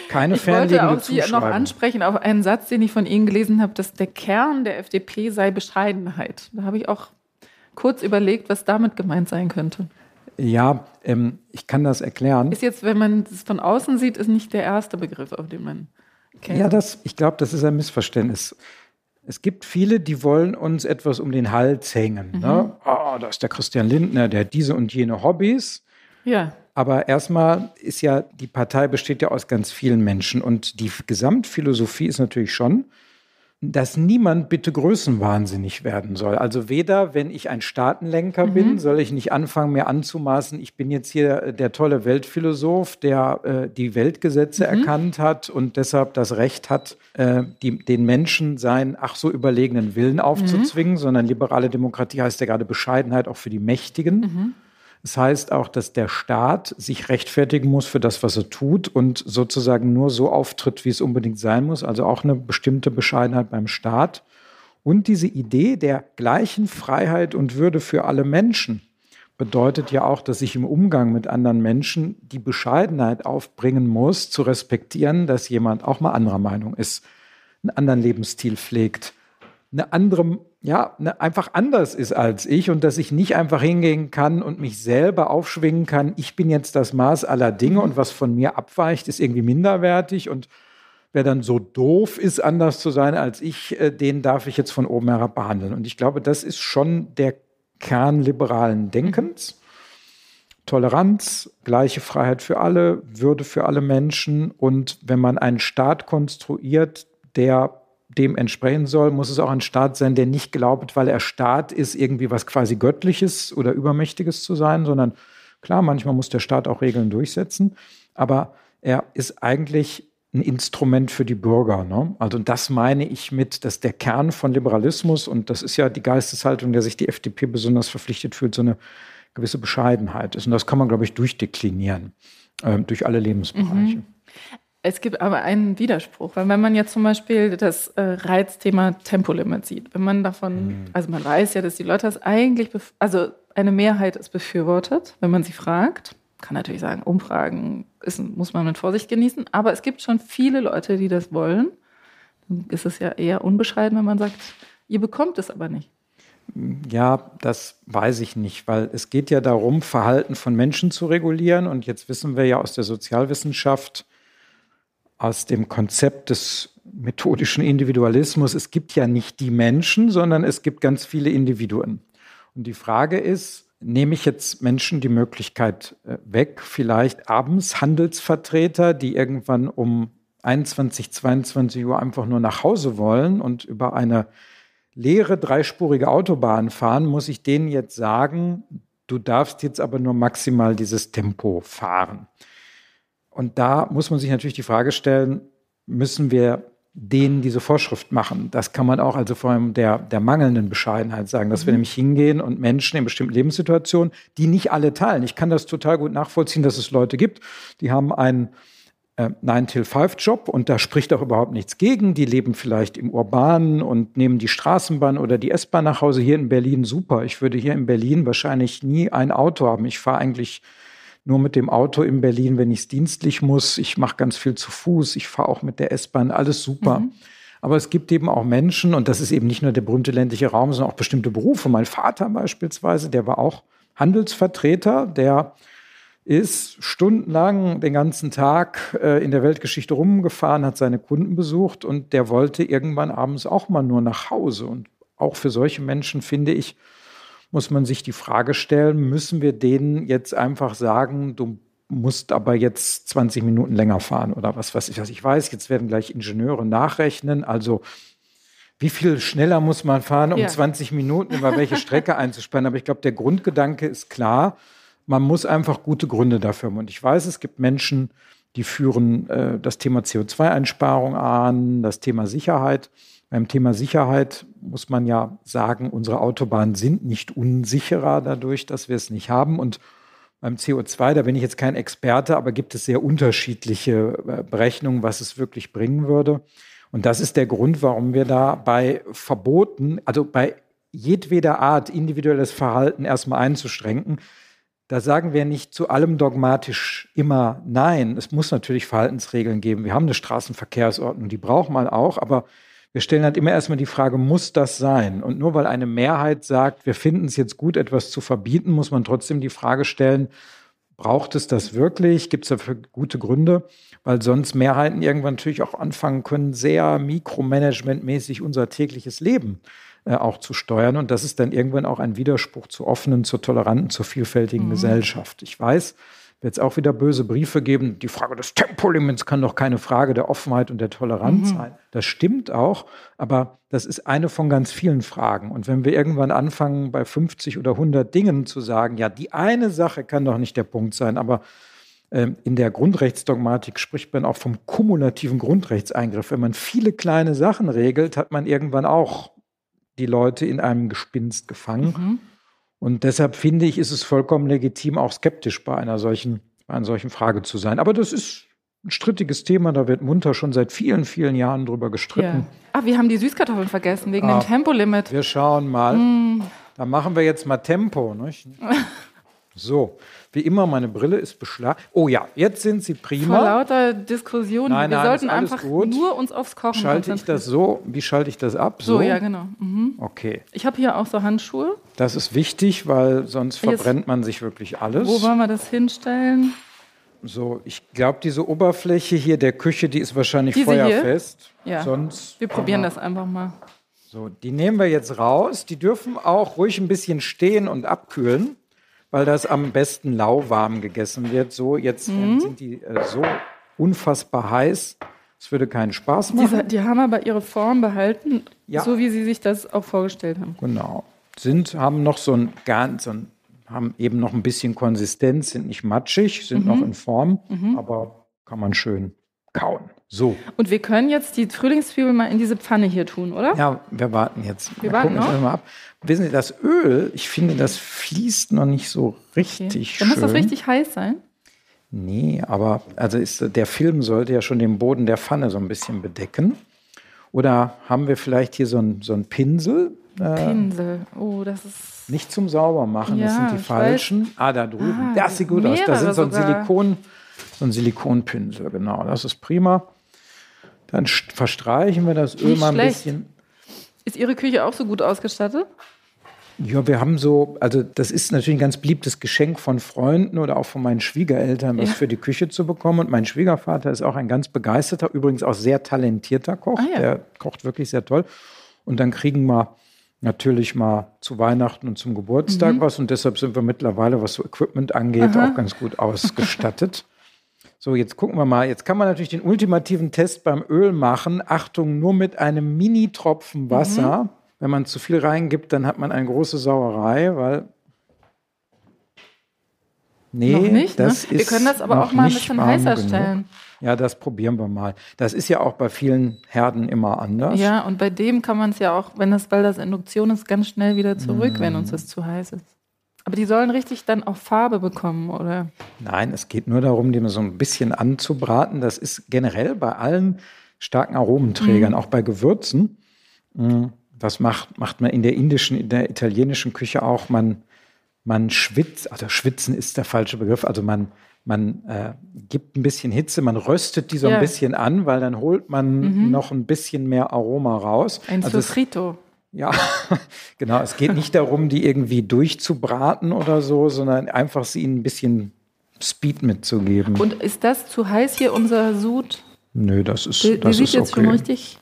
keine Ich wollte auch Sie noch ansprechen auf einen Satz, den ich von Ihnen gelesen habe, dass der Kern der FDP sei Bescheidenheit. Da habe ich auch kurz überlegt, was damit gemeint sein könnte. Ja, ähm, ich kann das erklären. Ist jetzt, wenn man es von außen sieht, ist nicht der erste Begriff, auf den man kennt. Ja, das, ich glaube, das ist ein Missverständnis. Es gibt viele, die wollen uns etwas um den Hals hängen. Ne? Oh, da ist der Christian Lindner, der hat diese und jene Hobbys. ja. Aber erstmal ist ja, die Partei besteht ja aus ganz vielen Menschen. Und die Gesamtphilosophie ist natürlich schon, dass niemand bitte größenwahnsinnig werden soll. Also weder, wenn ich ein Staatenlenker bin, soll ich nicht anfangen, mir anzumaßen, ich bin jetzt hier äh, der tolle Weltphilosoph, der äh, die Weltgesetze erkannt hat und deshalb das Recht hat, äh, die, den Menschen seinen ach so überlegenen Willen aufzuzwingen, sondern liberale Demokratie heißt ja gerade Bescheidenheit auch für die Mächtigen. Das heißt auch, dass der Staat sich rechtfertigen muss für das, was er tut und sozusagen nur so auftritt, wie es unbedingt sein muss. Also auch eine bestimmte Bescheidenheit beim Staat. Und diese Idee der gleichen Freiheit und Würde für alle Menschen bedeutet ja auch, dass ich im Umgang mit anderen Menschen die Bescheidenheit aufbringen muss, zu respektieren, dass jemand auch mal anderer Meinung ist, einen anderen Lebensstil pflegt, eine andere, ja, eine, einfach anders ist als ich und dass ich nicht einfach hingehen kann und mich selber aufschwingen kann, ich bin jetzt das Maß aller Dinge und was von mir abweicht, ist irgendwie minderwertig und wer dann so doof ist, anders zu sein als ich, äh, den darf ich jetzt von oben herab behandeln. Und ich glaube, das ist schon der Kern liberalen Denkens. Toleranz, gleiche Freiheit für alle, Würde für alle Menschen. Und wenn man einen Staat konstruiert, der dem entsprechen soll, muss es auch ein Staat sein, der nicht glaubt, weil er Staat ist, irgendwie was quasi Göttliches oder Übermächtiges zu sein, sondern klar, manchmal muss der Staat auch Regeln durchsetzen, aber er ist eigentlich ein Instrument für die Bürger. Ne? Also das meine ich mit, dass der Kern von Liberalismus, und das ist ja die Geisteshaltung, der sich die FDP besonders verpflichtet fühlt, so eine gewisse Bescheidenheit ist. Und das kann man, glaube ich, durchdeklinieren äh, durch alle Lebensbereiche. Es gibt aber einen Widerspruch, weil wenn man jetzt zum Beispiel das äh, Reizthema Tempolimit sieht, wenn man davon, also man weiß ja, dass die Leute das eigentlich, also eine Mehrheit es befürwortet, wenn man sie fragt, kann natürlich sagen, Umfragen ist, muss man mit Vorsicht genießen, aber es gibt schon viele Leute, die das wollen. Dann ist es ja eher unbescheiden, wenn man sagt, ihr bekommt es aber nicht. Ja, das weiß ich nicht, weil es geht ja darum, Verhalten von Menschen zu regulieren. Und jetzt wissen wir ja aus der Sozialwissenschaft, aus dem Konzept des methodischen Individualismus, es gibt ja nicht die Menschen, sondern es gibt ganz viele Individuen. Und die Frage ist, nehme ich jetzt Menschen die Möglichkeit äh, weg, vielleicht abends Handelsvertreter, die irgendwann um 21, 22 Uhr einfach nur nach Hause wollen und über eine leere dreispurige Autobahn fahren, muss ich denen jetzt sagen, du darfst jetzt aber nur maximal dieses Tempo fahren. Und da muss man sich natürlich die Frage stellen, müssen wir denen diese Vorschrift machen. Das kann man auch also vor allem der, der mangelnden Bescheidenheit sagen, dass mhm. wir nämlich hingehen und Menschen in bestimmten Lebenssituationen, die nicht alle teilen. Ich kann das total gut nachvollziehen, dass es Leute gibt, die haben einen äh, 9-till-5-Job und da spricht auch überhaupt nichts gegen. Die leben vielleicht im Urbanen und nehmen die Straßenbahn oder die S-Bahn nach Hause. Hier in Berlin super. Ich würde hier in Berlin wahrscheinlich nie ein Auto haben. Ich fahre eigentlich nur mit dem Auto in Berlin, wenn ich es dienstlich muss. Ich mache ganz viel zu Fuß. Ich fahre auch mit der S-Bahn. Alles super. Mhm. Aber es gibt eben auch Menschen, und das ist eben nicht nur der berühmte ländliche Raum, sondern auch bestimmte Berufe. Mein Vater beispielsweise, der war auch Handelsvertreter, der ist stundenlang den ganzen Tag äh, in der Weltgeschichte rumgefahren, hat seine Kunden besucht und der wollte irgendwann abends auch mal nur nach Hause. Und auch für solche Menschen finde ich, muss man sich die Frage stellen, müssen wir denen jetzt einfach sagen, du musst aber jetzt 20 Minuten länger fahren oder was weiß ich, was ich weiß. Jetzt werden gleich Ingenieure nachrechnen. Also wie viel schneller muss man fahren, um ja. 20 Minuten über welche Strecke (laughs) einzuspannen? Aber ich glaube, der Grundgedanke ist klar. Man muss einfach gute Gründe dafür haben. Und ich weiß, es gibt Menschen, die führen äh, das Thema CO2-Einsparung an, das Thema Sicherheit. Beim Thema Sicherheit muss man ja sagen, unsere Autobahnen sind nicht unsicherer dadurch, dass wir es nicht haben. Und beim CO2, da bin ich jetzt kein Experte, aber gibt es sehr unterschiedliche äh, Berechnungen, was es wirklich bringen würde. Und das ist der Grund, warum wir da bei Verboten, also bei jedweder Art individuelles Verhalten erstmal einzuschränken, da sagen wir nicht zu allem dogmatisch immer Nein. Es muss natürlich Verhaltensregeln geben. Wir haben eine Straßenverkehrsordnung, die braucht man auch, aber wir stellen halt immer erstmal die Frage, muss das sein? Und nur weil eine Mehrheit sagt, wir finden es jetzt gut, etwas zu verbieten, muss man trotzdem die Frage stellen, braucht es das wirklich? Gibt es dafür gute Gründe? Weil sonst Mehrheiten irgendwann natürlich auch anfangen können, sehr mikromanagementmäßig unser tägliches Leben äh, auch zu steuern. Und das ist dann irgendwann auch ein Widerspruch zur offenen, zur toleranten, zur vielfältigen mhm. Gesellschaft. Ich weiß, wird es auch wieder böse Briefe geben. Die Frage des Tempolimits kann doch keine Frage der Offenheit und der Toleranz mhm. sein. Das stimmt auch, aber das ist eine von ganz vielen Fragen. Und wenn wir irgendwann anfangen, bei 50 oder 100 Dingen zu sagen, ja, die eine Sache kann doch nicht der Punkt sein, aber ähm, in der Grundrechtsdogmatik spricht man auch vom kumulativen Grundrechtseingriff. Wenn man viele kleine Sachen regelt, hat man irgendwann auch die Leute in einem Gespinst gefangen. Mhm. Und deshalb finde ich, ist es vollkommen legitim, auch skeptisch bei einer solchen, bei einer solchen Frage zu sein. Aber das ist ein strittiges Thema, da wird munter schon seit vielen, vielen Jahren drüber gestritten. Ja. Ah, wir haben die Süßkartoffeln vergessen, wegen ah, dem Tempolimit. Wir schauen mal. Mm. Da machen wir jetzt mal Tempo. Nicht? (laughs) So, wie immer, meine Brille ist beschlagen. Oh ja, jetzt sind sie prima. Vor lauter Diskussion. Nein, wir nein, sollten einfach gut. nur uns aufs Kochen Schalte ich das so? Wie schalte ich das ab? So, so ja, genau. Mhm. Okay. Ich habe hier auch so Handschuhe. Das ist wichtig, weil sonst verbrennt man sich wirklich alles. Wo wollen wir das hinstellen? So, ich glaube, diese Oberfläche hier der Küche, die ist wahrscheinlich diese feuerfest. Hier? Ja. Sonst, wir probieren das einfach mal. So, die nehmen wir jetzt raus. Die dürfen auch ruhig ein bisschen stehen und abkühlen weil das am besten lauwarm gegessen wird. So, jetzt mhm. sind die äh, so unfassbar heiß. Es würde keinen Spaß machen. Die, die, haben aber ihre Form behalten, ja. so wie sie sich das auch vorgestellt haben. Genau. Sind, haben noch so ein ganz, so ein, haben eben noch ein bisschen Konsistenz, sind nicht matschig, sind mhm. noch in Form, mhm. aber kann man schön kauen. So. Und wir können jetzt die Frühlingszwiebel mal in diese Pfanne hier tun, oder? Ja, wir warten jetzt. Wir mal warten gucken, noch. Mal ab. Wissen Sie, das Öl, ich finde, das fließt noch nicht so richtig okay. Dann muss das richtig heiß sein? Nee, aber also ist, der Film sollte ja schon den Boden der Pfanne so ein bisschen bedecken. Oder haben wir vielleicht hier so einen so Pinsel? Äh, Pinsel, oh, das ist. Nicht zum Saubermachen, ja, das sind die falschen. Weiß. Ah, da drüben. Ah, das sieht gut aus. Das sind so ein Silikon, so ein Silikonpinsel, genau. Das ist prima. Dann verstreichen wir das Öl Nicht mal ein schlecht. bisschen. Ist Ihre Küche auch so gut ausgestattet? Ja, wir haben so, also das ist natürlich ein ganz beliebtes Geschenk von Freunden oder auch von meinen Schwiegereltern, was Ja. für die Küche zu bekommen. Und mein Schwiegervater ist auch ein ganz begeisterter, übrigens auch sehr talentierter Koch. Ah, ja. Der kocht wirklich sehr toll. Und dann kriegen wir natürlich mal zu Weihnachten und zum Geburtstag was. Und deshalb sind wir mittlerweile, was so Equipment angeht, Mhm. Aha. auch ganz gut ausgestattet. So, jetzt gucken wir mal. Jetzt kann man natürlich den ultimativen Test beim Öl machen. Achtung, nur mit einem Mini-Tropfen Wasser. Mhm. Wenn man zu viel reingibt, dann hat man eine große Sauerei, weil. Nee, Noch nicht, ne? das Wir ist können das aber auch mal ein bisschen heißer genug. stellen. Ja, das probieren wir mal. Das ist ja auch bei vielen Herden immer anders. Ja, und bei dem kann man es ja auch, wenn das, weil das Induktion ist, ganz schnell wieder zurück, wenn uns das zu heiß ist. Aber die sollen richtig dann auch Farbe bekommen, oder? Nein, es geht nur darum, die mal so ein bisschen anzubraten. Das ist generell bei allen starken Aromenträgern, auch bei Gewürzen. Mm, Das macht, macht man in der indischen, in der italienischen Küche auch. Man, man schwitzt, also schwitzen ist der falsche Begriff. Also man, man äh, gibt ein bisschen Hitze, man röstet die so Ja. ein bisschen an, weil dann holt man noch ein bisschen mehr Aroma raus. Ein also Sofrito. Ja, (laughs) genau. Es geht nicht darum, die irgendwie durchzubraten oder so, sondern einfach sie ihnen ein bisschen Speed mitzugeben. Und ist das zu heiß hier, unser Sud? Nö, das ist, Die, die das sieht ist jetzt okay. schon richtig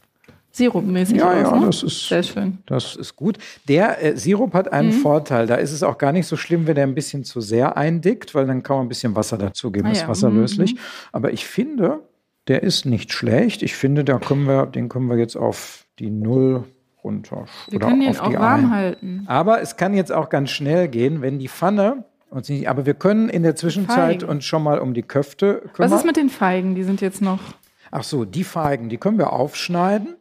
sirupmäßig Ja, aus. ja, ne? das ist- Sehr schön. Das ist gut. Der äh, Sirup hat Mhm. einen Vorteil. Da ist es auch gar nicht so schlimm, wenn der ein bisschen zu sehr eindickt, weil dann kann man ein bisschen Wasser dazugeben. Ah ist ja, wasserlöslich. Aber ich finde, der ist nicht schlecht. Ich finde, da können wir, den können wir jetzt auf die Null runter. Wir oder können ihn auf auch die warm ein. halten. Aber es kann jetzt auch ganz schnell gehen, wenn die Pfanne uns nicht, aber wir können in der Zwischenzeit Feigen. uns schon mal um die Köfte kümmern. Was ist mit den Feigen? Die sind jetzt noch. Ach so, die Feigen, die können wir aufschneiden.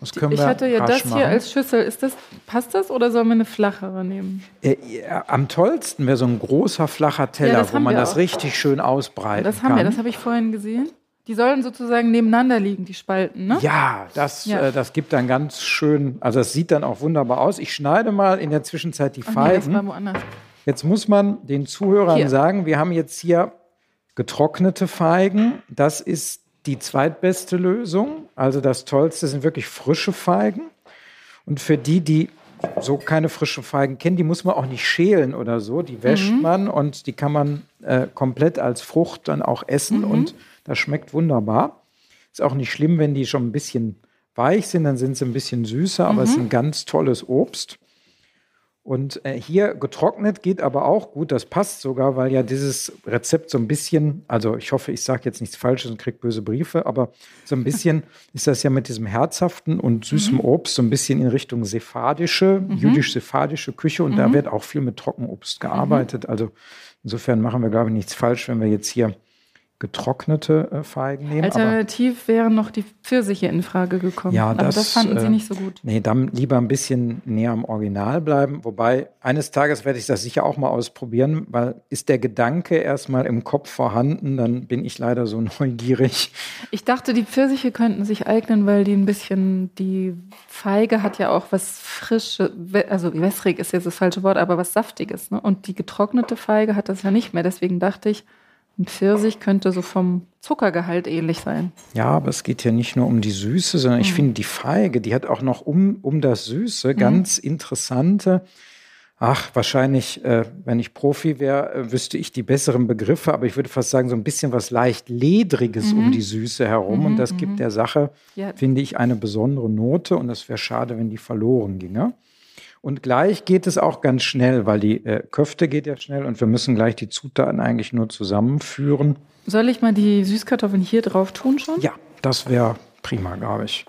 Das können Ich wir hatte ja das machen. hier als Schüssel. Ist das, passt das oder sollen wir eine flachere nehmen? Äh, ja, am tollsten wäre so ein großer flacher Teller, das wo man das richtig schön ausbreiten Das kann. haben wir, das habe ich vorhin gesehen. Die sollen sozusagen nebeneinander liegen, die Spalten, ne? ja, das, Ja. Äh, das gibt dann ganz schön, also das sieht dann auch wunderbar aus. Ich schneide mal in der Zwischenzeit die nee, das Feigen. war woanders. Jetzt muss man den Zuhörern Hier. sagen, wir haben jetzt hier getrocknete Feigen. Das ist die zweitbeste Lösung. Also das Tollste sind wirklich frische Feigen. Und für die, die so keine frische Feigen kennen, die muss man auch nicht schälen oder so. Die wäscht Mhm. man und die kann man äh, komplett als Frucht dann auch essen. Mhm. Und das schmeckt wunderbar. Ist auch nicht schlimm, wenn die schon ein bisschen weich sind, dann sind sie ein bisschen süßer, aber es ist ein ganz tolles Obst. Und äh, hier getrocknet geht aber auch gut, das passt sogar, weil ja dieses Rezept so ein bisschen, also ich hoffe, ich sage jetzt nichts Falsches und kriege böse Briefe, aber so ein bisschen (laughs) ist das ja mit diesem herzhaften und süßem Obst so ein bisschen in Richtung sephardische, jüdisch-sephardische Küche und da wird auch viel mit Trockenobst gearbeitet. Also insofern machen wir, glaube ich, nichts falsch, wenn wir jetzt hier getrocknete äh, Feigen nehmen. aber Alternativ wären noch die Pfirsiche in Frage gekommen. Ja, aber das, das fanden sie äh, nicht so gut. Nee, dann lieber ein bisschen näher am Original bleiben. Wobei, eines Tages werde ich das sicher auch mal ausprobieren, weil ist der Gedanke erstmal im Kopf vorhanden, dann bin ich leider so (laughs) neugierig. Ich dachte, die Pfirsiche könnten sich eignen, weil die ein bisschen, die Feige hat ja auch was frisches, also wässrig ist jetzt das falsche Wort, aber was Saftiges. Ne? Und die getrocknete Feige hat das ja nicht mehr. Deswegen dachte ich, ein Pfirsich könnte so vom Zuckergehalt ähnlich sein. Ja, aber es geht ja nicht nur um die Süße, sondern Mhm. ich finde, die Feige, die hat auch noch um, um das Süße ganz interessante, ach, wahrscheinlich, äh, wenn ich Profi wäre, äh, wüsste ich die besseren Begriffe, aber ich würde fast sagen, so ein bisschen was leicht Ledriges um die Süße herum. und das gibt der Sache, Mhm. Ja. finde ich, eine besondere Note und es wäre schade, wenn die verloren ginge. Und gleich geht es auch ganz schnell, weil die äh, Köfte geht ja schnell und wir müssen gleich die Zutaten eigentlich nur zusammenführen. Soll ich mal die Süßkartoffeln hier drauf tun schon? Ja, das wäre prima, glaube ich.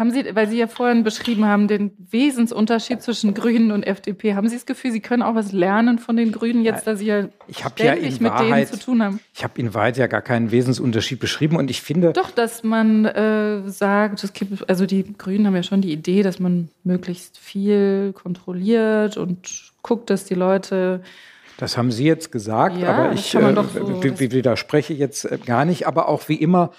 Haben Sie, weil Sie ja vorhin beschrieben haben, den Wesensunterschied zwischen Grünen und FDP, haben Sie das Gefühl, Sie können auch was lernen von den Grünen, jetzt da Sie ja Ich ja mit denen Wahrheit, zu tun haben? ich habe in Wahrheit ja gar keinen Wesensunterschied beschrieben und ich finde, Doch, dass man äh, sagt, es gibt, also die Grünen haben ja schon die Idee, dass man möglichst viel kontrolliert und guckt, dass die Leute das haben Sie jetzt gesagt, Ja, aber ich äh, so- wi- wi- widerspreche jetzt äh, gar nicht, aber auch wie immer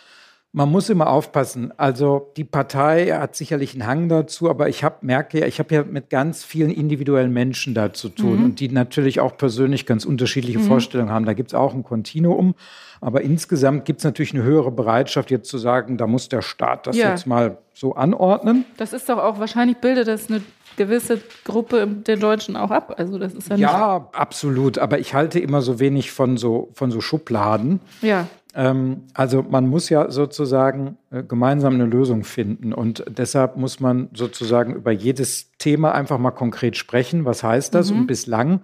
Man muss immer aufpassen. Also die Partei hat sicherlich einen Hang dazu, aber ich hab, merke ja, ich habe ja mit ganz vielen individuellen Menschen da zu tun mhm. und die natürlich auch persönlich ganz unterschiedliche mhm. Vorstellungen haben. Da gibt es auch ein Kontinuum. Aber insgesamt gibt es natürlich eine höhere Bereitschaft, jetzt zu sagen, da muss der Staat das ja. jetzt mal so anordnen. Das ist doch auch, wahrscheinlich bildet das eine gewisse Gruppe der Deutschen auch ab. Also das ist ja, ja absolut. Aber ich halte immer so wenig von so, von so Schubladen. Ja. Ähm, also man muss ja sozusagen äh, gemeinsam eine Lösung finden. Und deshalb muss man sozusagen über jedes Thema einfach mal konkret sprechen. Was heißt das? Mhm. Und bislang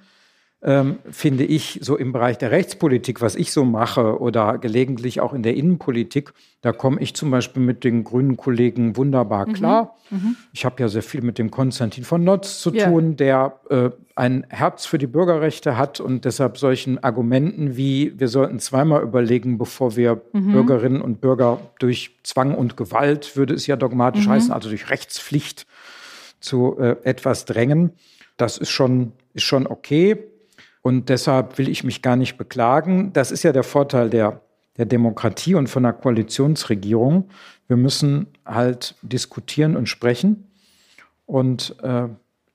ähm, finde ich, so im Bereich der Rechtspolitik, was ich so mache oder gelegentlich auch in der Innenpolitik, da komme ich zum Beispiel mit den grünen Kollegen wunderbar mhm. klar. Mhm. Ich habe ja sehr viel mit dem Konstantin von Notz zu ja. tun, der äh, ein Herz für die Bürgerrechte hat und deshalb solchen Argumenten wie wir sollten zweimal überlegen, bevor wir mhm. Bürgerinnen und Bürger durch Zwang und Gewalt, würde es ja dogmatisch mhm. heißen, also durch Rechtspflicht zu äh, etwas drängen. Das ist schon, ist schon okay. Und deshalb will ich mich gar nicht beklagen. Das ist ja der Vorteil der, der Demokratie und von einer Koalitionsregierung. Wir müssen halt diskutieren und sprechen. Und äh,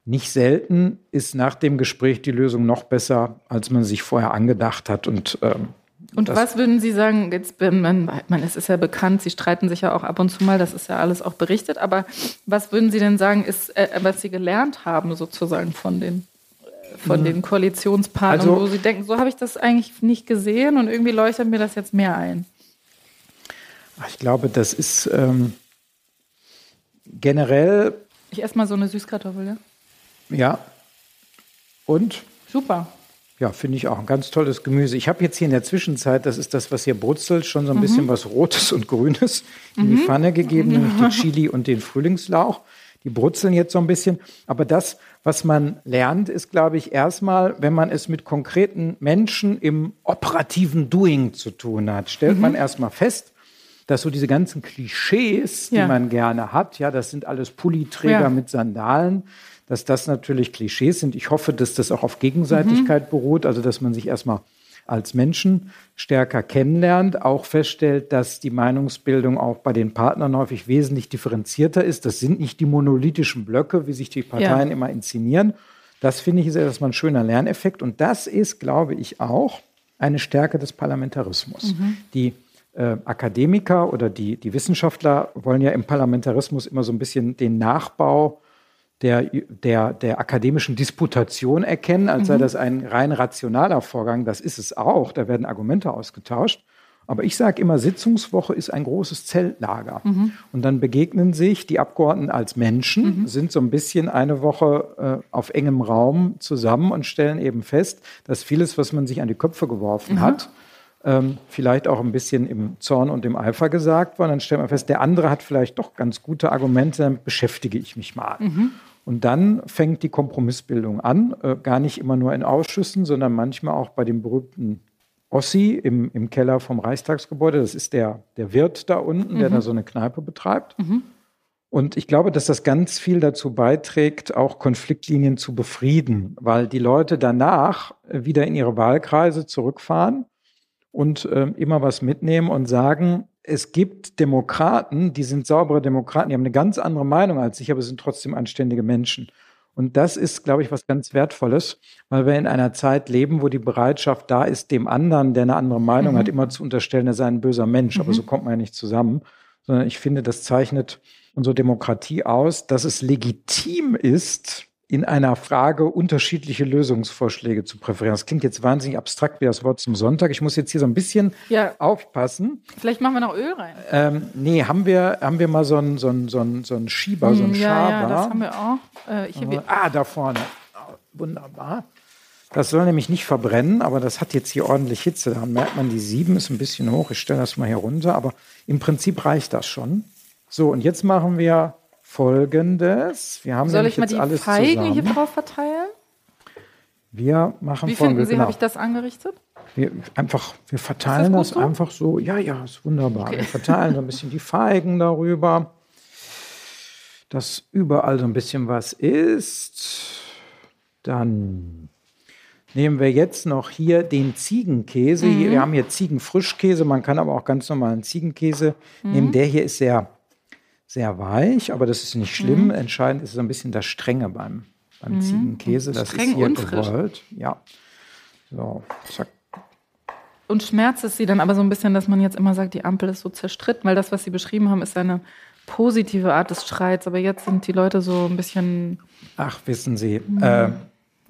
nicht selten ist nach dem Gespräch die Lösung noch besser, als man sich vorher angedacht hat. Und, ähm, und was würden Sie sagen, jetzt, man, man, es ist ja bekannt, Sie streiten sich ja auch ab und zu mal, das ist ja alles auch berichtet, aber was würden Sie denn sagen, ist, äh, was Sie gelernt haben sozusagen von den von mhm. den Koalitionspartnern, also, wo sie denken, so habe ich das eigentlich nicht gesehen und irgendwie leuchtet mir das jetzt mehr ein? Ich glaube, das ist ähm, generell. Ich esse mal so eine Süßkartoffel, ja? Ja. Und? Super. Ja, finde ich auch ein ganz tolles Gemüse. Ich habe jetzt hier in der Zwischenzeit, das ist das, was hier brutzelt, schon so ein mhm. bisschen was Rotes und Grünes in mhm. die Pfanne gegeben, nämlich die Chili und den Frühlingslauch. Die brutzeln jetzt so ein bisschen. Aber das, was man lernt, ist, glaube ich, erstmal, wenn man es mit konkreten Menschen im operativen Doing zu tun hat, stellt mhm. man erstmal fest, dass so diese ganzen Klischees, die ja. man gerne hat, ja, das sind alles Pulliträger ja. mit Sandalen, dass das natürlich Klischees sind. Ich hoffe, dass das auch auf Gegenseitigkeit mhm. beruht, also dass man sich erstmal als Menschen stärker kennenlernt, auch feststellt, dass die Meinungsbildung auch bei den Partnern häufig wesentlich differenzierter ist. Das sind nicht die monolithischen Blöcke, wie sich die Parteien ja. immer inszenieren. Das finde ich ist erstmal ein schöner Lerneffekt. Und das ist, glaube ich, auch eine Stärke des Parlamentarismus. Mhm. Die äh, Akademiker oder die, die Wissenschaftler wollen ja im Parlamentarismus immer so ein bisschen den Nachbau der, der, der akademischen Disputation erkennen, als sei mhm. das ein rein rationaler Vorgang. Das ist es auch. Da werden Argumente ausgetauscht. Aber ich sage immer, Sitzungswoche ist ein großes Zeltlager. Mhm. Und dann begegnen sich die Abgeordneten als Menschen, mhm. sind so ein bisschen eine Woche äh, auf engem Raum zusammen und stellen eben fest, dass vieles, was man sich an die Köpfe geworfen mhm. hat, ähm, vielleicht auch ein bisschen im Zorn und im Eifer gesagt war. Und dann stellt man fest, der andere hat vielleicht doch ganz gute Argumente, dann beschäftige ich mich mal. Mhm. Und dann fängt die Kompromissbildung an, äh, gar nicht immer nur in Ausschüssen, sondern manchmal auch bei dem berühmten Ossi im, im Keller vom Reichstagsgebäude. Das ist der, der Wirt da unten, mhm. der da so eine Kneipe betreibt. Mhm. Und ich glaube, dass das ganz viel dazu beiträgt, auch Konfliktlinien zu befrieden, weil die Leute danach wieder in ihre Wahlkreise zurückfahren und äh, immer was mitnehmen und sagen, es gibt Demokraten, die sind saubere Demokraten, die haben eine ganz andere Meinung als ich, aber sind trotzdem anständige Menschen. Und das ist, glaube ich, was ganz Wertvolles, weil wir in einer Zeit leben, wo die Bereitschaft da ist, dem anderen, der eine andere Meinung mhm. hat, immer zu unterstellen, er sei ein böser Mensch. Mhm. Aber so kommt man ja nicht zusammen. Sondern ich finde, das zeichnet unsere Demokratie aus, dass es legitim ist, in einer Frage unterschiedliche Lösungsvorschläge zu präferieren. Das klingt jetzt wahnsinnig abstrakt wie das Wort zum Sonntag. Ich muss jetzt hier so ein bisschen ja. aufpassen. Vielleicht machen wir noch Öl rein. Ähm, nee, haben wir, haben wir mal so einen, so einen, so einen, so einen Schieber, hm, so einen ja, Schaber. Ja, das haben wir auch. Äh, ich aber, ah, da vorne. Wunderbar. Das soll nämlich nicht verbrennen, aber das hat jetzt hier ordentlich Hitze. Da merkt man, die 7 ist ein bisschen hoch. Ich stelle das mal hier runter, aber im Prinzip reicht das schon. So, und jetzt machen wir folgendes. Wir haben Soll ich mal die alles Feigen zusammen. hier drauf verteilen? Wir machen Wie finden Sie, genau. habe ich das angerichtet? Wir einfach, wir verteilen das, das einfach so. Ja, ja, ist wunderbar. Okay. Wir verteilen so ein bisschen die Feigen darüber, dass überall so ein bisschen was ist. Dann nehmen wir jetzt noch hier den Ziegenkäse. Mhm. Wir haben hier Ziegenfrischkäse, man kann aber auch ganz normalen Ziegenkäse Mhm. nehmen. Der hier ist sehr, sehr weich, aber das ist nicht schlimm. Mhm. Entscheidend ist so ein bisschen das Strenge beim, beim Ziegenkäse. Das Streng ist hier gewollt. Ja. So, zack. Und schmerzt es sie dann aber so ein bisschen, dass man jetzt immer sagt, die Ampel ist so zerstritten, weil das, was Sie beschrieben haben, ist eine positive Art des Streits. Aber jetzt sind die Leute so ein bisschen Ach, wissen Sie, Mhm. äh,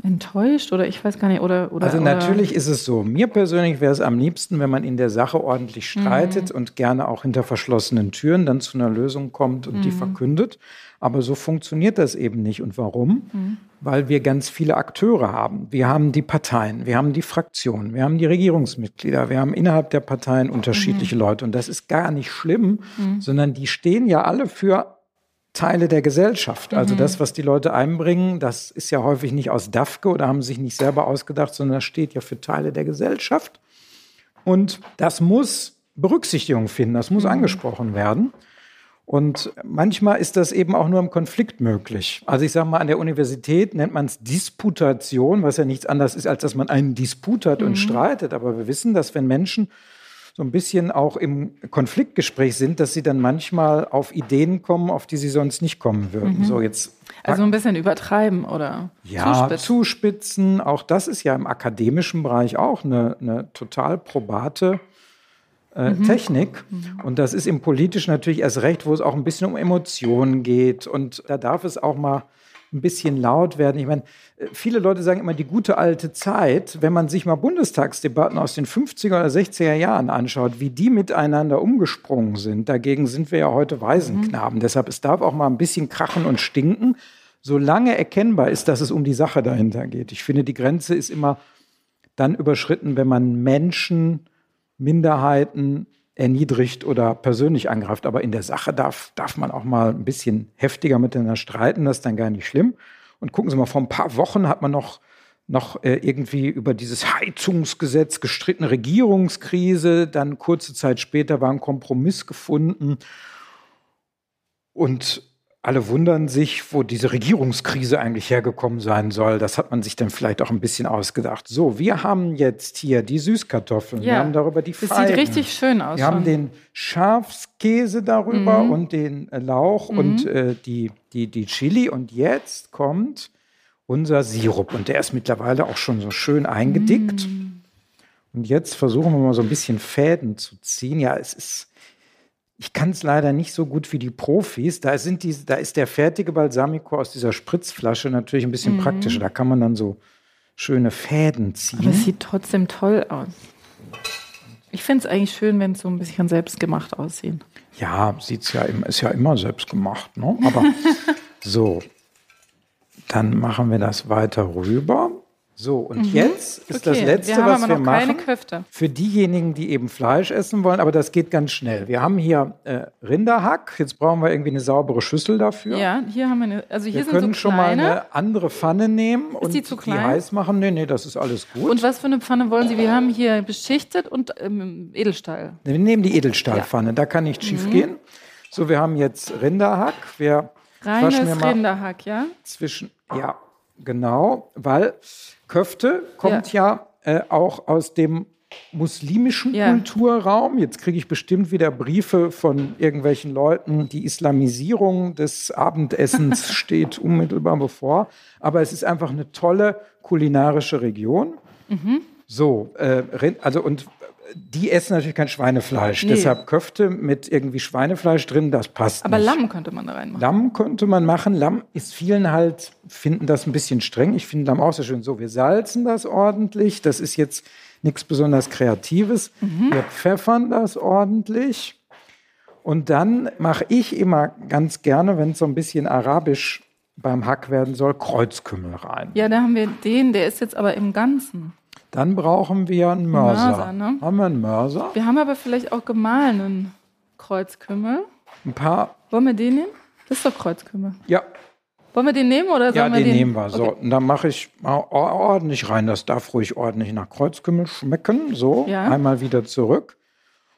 enttäuscht oder ich weiß gar nicht. Oder, oder, Also oder, natürlich ist es so. Mir persönlich wäre es am liebsten, wenn man in der Sache ordentlich Mhm. streitet und gerne auch hinter verschlossenen Türen dann zu einer Lösung kommt und die Mhm. verkündet. Aber so funktioniert das eben nicht. Und warum? Mhm. Weil wir ganz viele Akteure haben. Wir haben die Parteien, wir haben die Fraktionen, wir haben die Regierungsmitglieder, wir haben innerhalb der Parteien Mhm. unterschiedliche Leute. Und das ist gar nicht schlimm, sondern die stehen ja alle für Teile der Gesellschaft. Also das, was die Leute einbringen, das ist ja häufig nicht aus DAFKE oder haben sich nicht selber ausgedacht, sondern das steht ja für Teile der Gesellschaft. Und das muss Berücksichtigung finden, das muss angesprochen werden. Und manchmal ist das eben auch nur im Konflikt möglich. Also ich sage mal, an der Universität nennt man es Disputation, was ja nichts anderes ist, als dass man einen Disput hat und streitet. Aber wir wissen, dass wenn Menschen so ein bisschen auch im Konfliktgespräch sind, dass sie dann manchmal auf Ideen kommen, auf die sie sonst nicht kommen würden. So jetzt Also ein bisschen übertreiben oder ja, zuspitzen. zuspitzen. Auch das ist ja im akademischen Bereich auch eine, eine total probate äh, Mhm. Technik. Und das ist im Politischen natürlich erst recht, wo es auch ein bisschen um Emotionen geht. Und da darf es auch mal ein bisschen laut werden. Ich meine, äh, viele Leute sagen immer die gute alte Zeit. Wenn man sich mal Bundestagsdebatten aus den 50er oder 60er Jahren anschaut, wie die miteinander umgesprungen sind, dagegen sind wir ja heute Waisenknaben. Deshalb, es darf auch mal ein bisschen krachen und stinken, solange erkennbar ist, dass es um die Sache dahinter geht. Ich finde, die Grenze ist immer dann überschritten, wenn man Menschen, Minderheiten erniedrigt oder persönlich angreift. Aber in der Sache darf, darf man auch mal ein bisschen heftiger miteinander streiten. Das ist dann gar nicht schlimm. Und gucken Sie mal, vor ein paar Wochen hat man noch, noch äh, irgendwie über dieses Heizungsgesetz gestritten, Regierungskrise. Dann kurze Zeit später war ein Kompromiss gefunden. Und alle wundern sich, wo diese Regierungskrise eigentlich hergekommen sein soll. Das hat man sich dann vielleicht auch ein bisschen ausgedacht. So, wir haben jetzt hier die Süßkartoffeln. Wir Ja. haben darüber die Das Feigen. sieht richtig schön aus. Wir haben schon. den Schafskäse darüber Mhm. und den äh, Lauch und äh, die, die, die Chili. Und jetzt kommt unser Sirup. Und der ist mittlerweile auch schon so schön eingedickt. Mhm. Und jetzt versuchen wir mal so ein bisschen Fäden zu ziehen. Ja, es ist. Ich kann es leider nicht so gut wie die Profis. Da, sind die, da ist der fertige Balsamico aus dieser Spritzflasche natürlich ein bisschen praktischer. Da kann man dann so schöne Fäden ziehen. Aber es sieht trotzdem toll aus. Ich finde es eigentlich schön, wenn es so ein bisschen selbstgemacht aussieht. Ja, sieht's ja immer, ist ja immer selbst gemacht, ne? Aber (laughs) so, dann machen wir das weiter rüber. So, und jetzt ist das Mhm. Okay, Letzte, wir was wir machen. Köfte. Für diejenigen, die eben Fleisch essen wollen, aber das geht ganz schnell. Wir haben hier äh, Rinderhack. Jetzt brauchen wir irgendwie eine saubere Schüssel dafür. Ja, hier haben wir eine, also hier wir sind können so schon mal eine andere Pfanne nehmen und die klein? heiß machen. Nee, nee, das ist alles gut. Und was für eine Pfanne wollen Sie? Wir haben hier beschichtet und ähm, Edelstahl. Wir nehmen die Edelstahlpfanne, da kann nichts Mhm. schief gehen. So, wir haben jetzt Rinderhack. Wir Reines Rinderhack, ja? zwischen, ja, genau, weil Köfte kommt ja, äh, auch aus dem muslimischen Ja. Kulturraum. Jetzt kriege ich bestimmt wieder Briefe von irgendwelchen Leuten. Die Islamisierung des Abendessens (laughs) steht unmittelbar bevor. Aber es ist einfach eine tolle kulinarische Region. Mhm. So, äh, also und die essen natürlich kein Schweinefleisch. Nee. Deshalb Köfte mit irgendwie Schweinefleisch drin, das passt Aber nicht. Lamm könnte man da reinmachen. Lamm könnte man machen. Lamm ist vielen halt, finden das ein bisschen streng. Ich finde Lamm auch sehr schön. So, wir salzen das ordentlich. Das ist jetzt nichts besonders Kreatives. Wir pfeffern das ordentlich. Und dann mache ich immer ganz gerne, wenn es so ein bisschen arabisch beim Hack werden soll, Kreuzkümmel rein. Ja, da haben wir den, der ist jetzt aber im Ganzen. Dann brauchen wir einen Mörser. Mörser, ne? Haben wir einen Mörser? Wir haben aber vielleicht auch gemahlenen Kreuzkümmel. Ein paar, Wollen wir den nehmen? Das ist doch Kreuzkümmel. ja, Wollen wir den nehmen oder Ja, sollen wir den, den nehmen wir. So, Okay. und dann mache ich ordentlich rein. Das darf ruhig ordentlich nach Kreuzkümmel schmecken. So, Ja. einmal wieder zurück.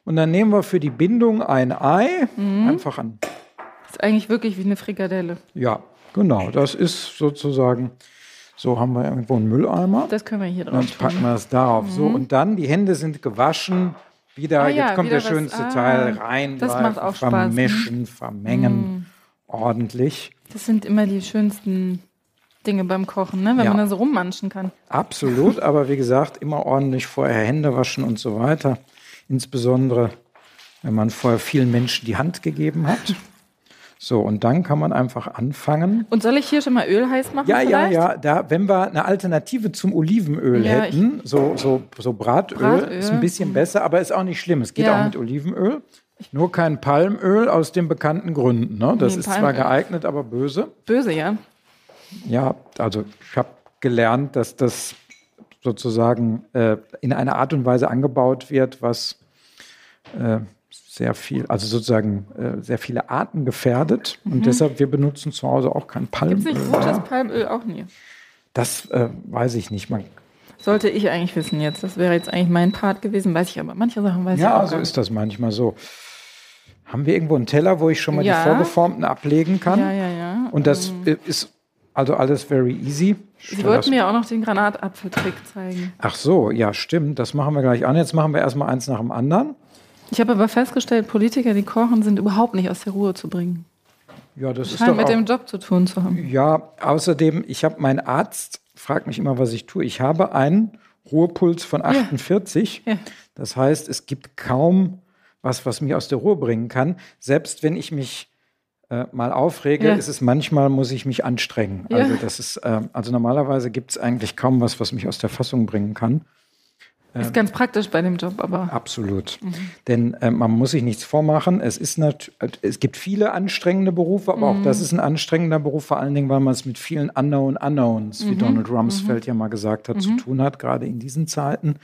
Und dann nehmen wir für die Bindung ein Ei. Mhm. Einfach an. ist eigentlich wirklich wie eine Frikadelle. Ja, genau. Das ist sozusagen So haben wir irgendwo einen Mülleimer. Das können wir hier drauf Dann packen wir das darauf. So, und dann die Hände sind gewaschen. Wieder, Mhm. Ah ja, jetzt kommt wieder der was- schönste ah, Teil rein. das macht auch Spaß, ne? Mhm. Vermischen, vermengen. Ordentlich. Das sind immer die schönsten Dinge beim Kochen, ne? wenn Ja. man da so rummanschen kann. Absolut, aber wie gesagt, immer ordentlich vorher Hände waschen und so weiter. Insbesondere, wenn man vorher vielen Menschen die Hand gegeben hat. So, und dann kann man einfach anfangen. Und soll ich hier schon mal Öl heiß machen? Ja, ja, vielleicht? ja, da, wenn wir eine Alternative zum Olivenöl Ja, hätten, so, so, so Bratöl, Bratöl, ist ein bisschen besser, aber ist auch nicht schlimm. Es geht Ja. auch mit Olivenöl. Nur kein Palmöl aus den bekannten Gründen. Ne? Das Nee, ist zwar Palmöl. geeignet, aber böse. Böse, ja. Ja, also ich habe gelernt, dass das sozusagen äh, in einer Art und Weise angebaut wird, was äh, sehr viel, also sozusagen äh, sehr viele Arten gefährdet. Und deshalb, wir benutzen zu Hause auch kein Gibt es Palmöl. Mhm. nicht gutes mehr. Palmöl auch nie? Das äh, weiß ich nicht. Man, Sollte ich eigentlich wissen jetzt. Das wäre jetzt eigentlich mein Part gewesen, weiß ich aber. Manche Sachen weiß ich ja, auch. so gar ist das manchmal so. Haben wir irgendwo einen Teller, wo ich schon mal Ja. die vorgeformten ablegen kann? Ja, ja, ja. Und das äh, ist also alles very easy. Sie wollten mir auch noch den Granatapfeltrick zeigen. Ach so, ja, stimmt. Das machen wir gleich an. Jetzt machen wir erstmal eins nach dem anderen. Ich habe aber festgestellt, Politiker, die kochen, sind überhaupt nicht aus der Ruhe zu bringen. Ja, das ist Scheint doch mit auch, dem Job zu tun zu haben. Ja, außerdem, ich habe meinen Arzt, fragt mich immer, was ich tue. Ich habe einen Ruhepuls von 48. Ja. Das heißt, es gibt kaum was, was mich aus der Ruhe bringen kann. Selbst wenn ich mich äh, mal aufrege, Ja. ist es manchmal, muss ich mich anstrengen. Ja. Also das ist, äh, also normalerweise gibt es eigentlich kaum was, was mich aus der Fassung bringen kann. Ist ganz praktisch bei dem Job, aber Absolut. Mhm. Denn äh, man muss sich nichts vormachen. Es, ist es gibt viele anstrengende Berufe, aber auch Mhm. das ist ein anstrengender Beruf, vor allen Dingen, weil man es mit vielen Unknown Unknowns, Mhm. wie Donald Rumsfeld ja mal gesagt hat, zu tun hat. Gerade in diesen Zeiten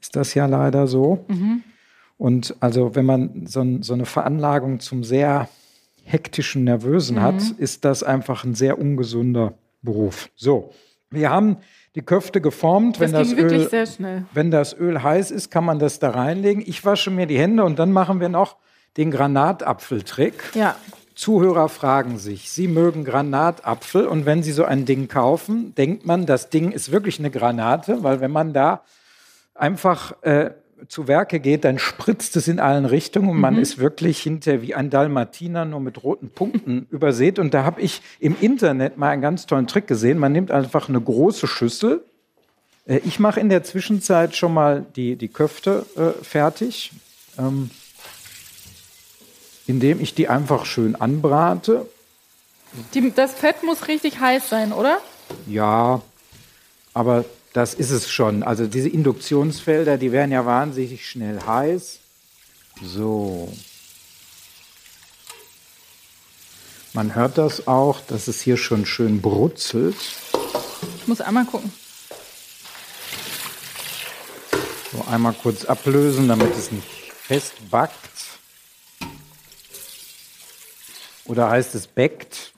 ist das ja leider so. Mhm. Und also, wenn man so, so eine Veranlagung zum sehr hektischen Mhm. Nervösen hat, ist das einfach ein sehr ungesunder Beruf. So, wir haben die Köfte geformt. das wenn das ging wirklich Öl sehr schnell. wenn das Öl heiß ist, kann man das da reinlegen. Ich wasche mir die Hände und dann machen wir noch den Granatapfeltrick. Ja, Zuhörer fragen sich, sie mögen Granatapfel und wenn sie so ein Ding kaufen, denkt man, das Ding ist wirklich eine Granate, weil wenn man da einfach äh, zu Werke geht, dann spritzt es in allen Richtungen und man ist wirklich hinter wie ein Dalmatiner nur mit roten Punkten (laughs) übersät. Und da habe ich im Internet mal einen ganz tollen Trick gesehen. Man nimmt einfach eine große Schüssel. Äh, ich mache in der Zwischenzeit schon mal die, die Köfte äh, fertig. Ähm, indem ich die einfach schön anbrate. die, das Fett muss richtig heiß sein, oder? Ja, aber das ist es schon. Also diese Induktionsfelder, die werden ja wahnsinnig schnell heiß. So. Man hört das auch, dass es hier schon schön brutzelt. Ich muss einmal gucken. So einmal kurz ablösen, damit es nicht festbackt. Oder heißt es backt?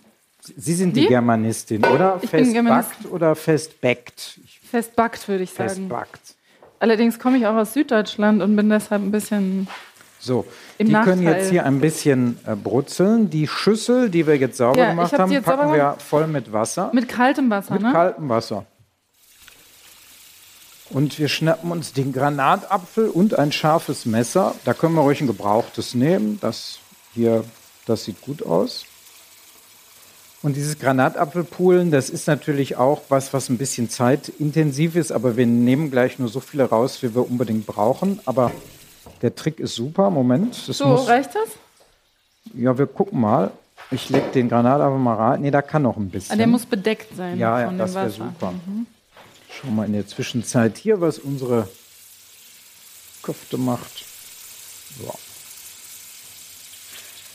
Sie sind die Wie? Germanistin, oder? Ich Festbackt oder festbackt? Festbackt, würde ich sagen. Festbackt. Allerdings komme ich auch aus Süddeutschland und bin deshalb ein bisschen. So, Im die können Nachteil. jetzt hier ein bisschen äh, brutzeln. Die Schüssel, die wir jetzt sauber Ja, gemacht hab haben, packen wir gemacht. voll mit Wasser. Mit kaltem Wasser, Mit ne? kaltem Wasser. Und wir schnappen uns den Granatapfel und ein scharfes Messer. Da können wir ruhig ein gebrauchtes nehmen. Das hier, das sieht gut aus. Und dieses Granatapfelpulen, das ist natürlich auch was, was ein bisschen zeitintensiv ist, aber wir nehmen gleich nur so viele raus, wie wir unbedingt brauchen. Aber der Trick ist super. Moment, das so, muss. reicht das? Ja, wir gucken mal. Ich leg den Granatapfel mal rein. Nee, da kann noch ein bisschen. Ah, der muss bedeckt sein Ja, ja, das wäre Wasser. Mhm. super. Schau mal in der Zwischenzeit hier, was unsere Köfte macht. So.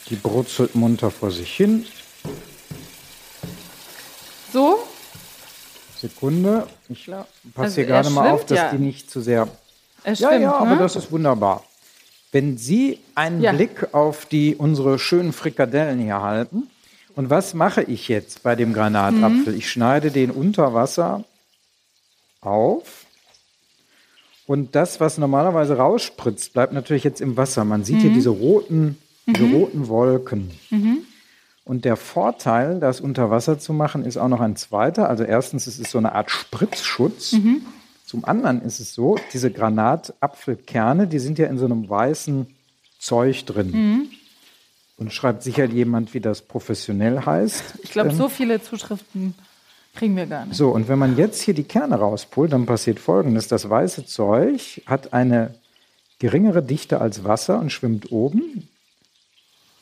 Die brutzelt munter vor sich hin. So? Sekunde. Ich passe Also hier er gerade mal auf, dass ja. die nicht zu sehr. Er Ja, schwimmt, ja, aber ne? das ist wunderbar. Wenn Sie einen Ja. Blick auf die unsere schönen Frikadellen hier halten, und was mache ich jetzt bei dem Mhm. Granatapfel? Ich schneide den unter Wasser auf. Und das, was normalerweise rausspritzt, bleibt natürlich jetzt im Wasser. Man sieht Mhm. hier diese roten, diese roten Wolken. Und der Vorteil, das unter Wasser zu machen, ist auch noch ein zweiter. Also erstens, es ist so eine Art Spritzschutz. Mhm. Zum anderen ist es so, diese Granatapfelkerne, die sind ja in so einem weißen Zeug drin. Mhm. Und schreibt sicher jemand, wie das professionell heißt. Ich glaube, ähm, so viele Zuschriften kriegen wir gar nicht. So, und wenn man jetzt hier die Kerne rauspult, dann passiert Folgendes. Das weiße Zeug hat eine geringere Dichte als Wasser und schwimmt oben.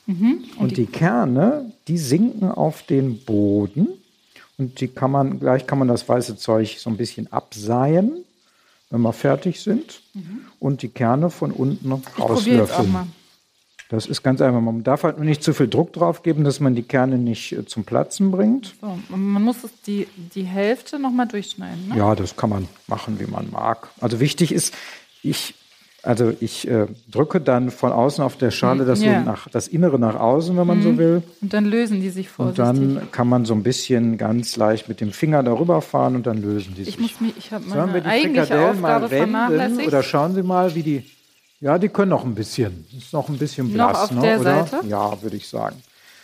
Mhm. Und, und die, die Kerne, die sinken auf den Boden. Und die kann man, gleich kann man das weiße Zeug so ein bisschen abseihen, wenn wir fertig sind. Mhm. Und die Kerne von unten rauslöffeln. Das ist ganz einfach. Man darf halt nur nicht zu viel Druck drauf geben, dass man die Kerne nicht äh, zum Platzen bringt. So, man muss die, die Hälfte nochmal durchschneiden. Ne? Ja, das kann man machen, wie man mag. Also wichtig ist, ich also ich äh, drücke dann von außen auf der Schale das, ja. so nach, das Innere nach außen, wenn man mhm. so will. Und dann lösen die sich vorsichtig. Und dann kann man so ein bisschen ganz leicht mit dem Finger darüber fahren und dann lösen die ich sich. Muss mich, ich habe meine Sollen wir die Aufgabe mal wenden, Oder schauen Sie mal, wie die... Ja, die können noch ein bisschen. Ist noch ein bisschen blass, noch auf ne, der oder? Seite? Ja, würde ich sagen.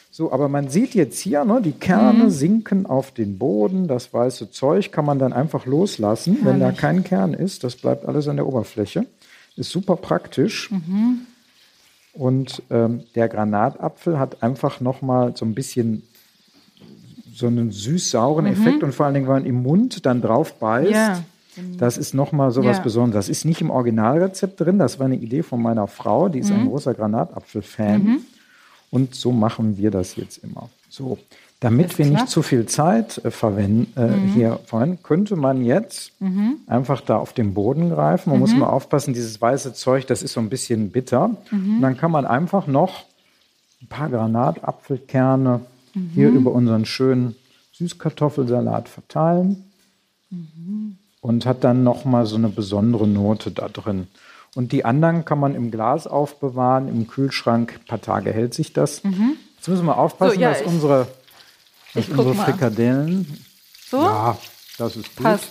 So, aber man sieht jetzt hier, ne, die Kerne mhm. sinken auf den Boden. Das weiße Zeug kann man dann einfach loslassen, Herrlich. wenn da kein Kern ist. Das bleibt alles an der Oberfläche. Ist super praktisch. Mhm. Und ähm, der Granatapfel hat einfach nochmal so ein bisschen so einen süß-sauren mhm. Effekt. Und vor allen Dingen, wenn man im Mund dann drauf beißt, ja. das ist nochmal so was ja. Besonderes. Das ist nicht im Originalrezept drin. Das war eine Idee von meiner Frau. Die ist mhm. ein großer Granatapfel-Fan. Mhm. Und so machen wir das jetzt immer. So, damit wir nicht zu viel Zeit äh, verwenden, äh, mhm. hier verwenden, könnte man jetzt mhm. einfach da auf den Boden greifen. Man mhm. muss mal aufpassen, dieses weiße Zeug, das ist so ein bisschen bitter. Mhm. Und dann kann man einfach noch ein paar Granatapfelkerne hier mhm. über unseren schönen Süßkartoffelsalat verteilen mhm. und hat dann noch mal so eine besondere Note da drin. Und die anderen kann man im Glas aufbewahren, im Kühlschrank. Ein paar Tage hält sich das. Jetzt müssen wir aufpassen, so, ja, dass unsere das sind unsere Frikadellen. So? Ja, das ist gut. Passt.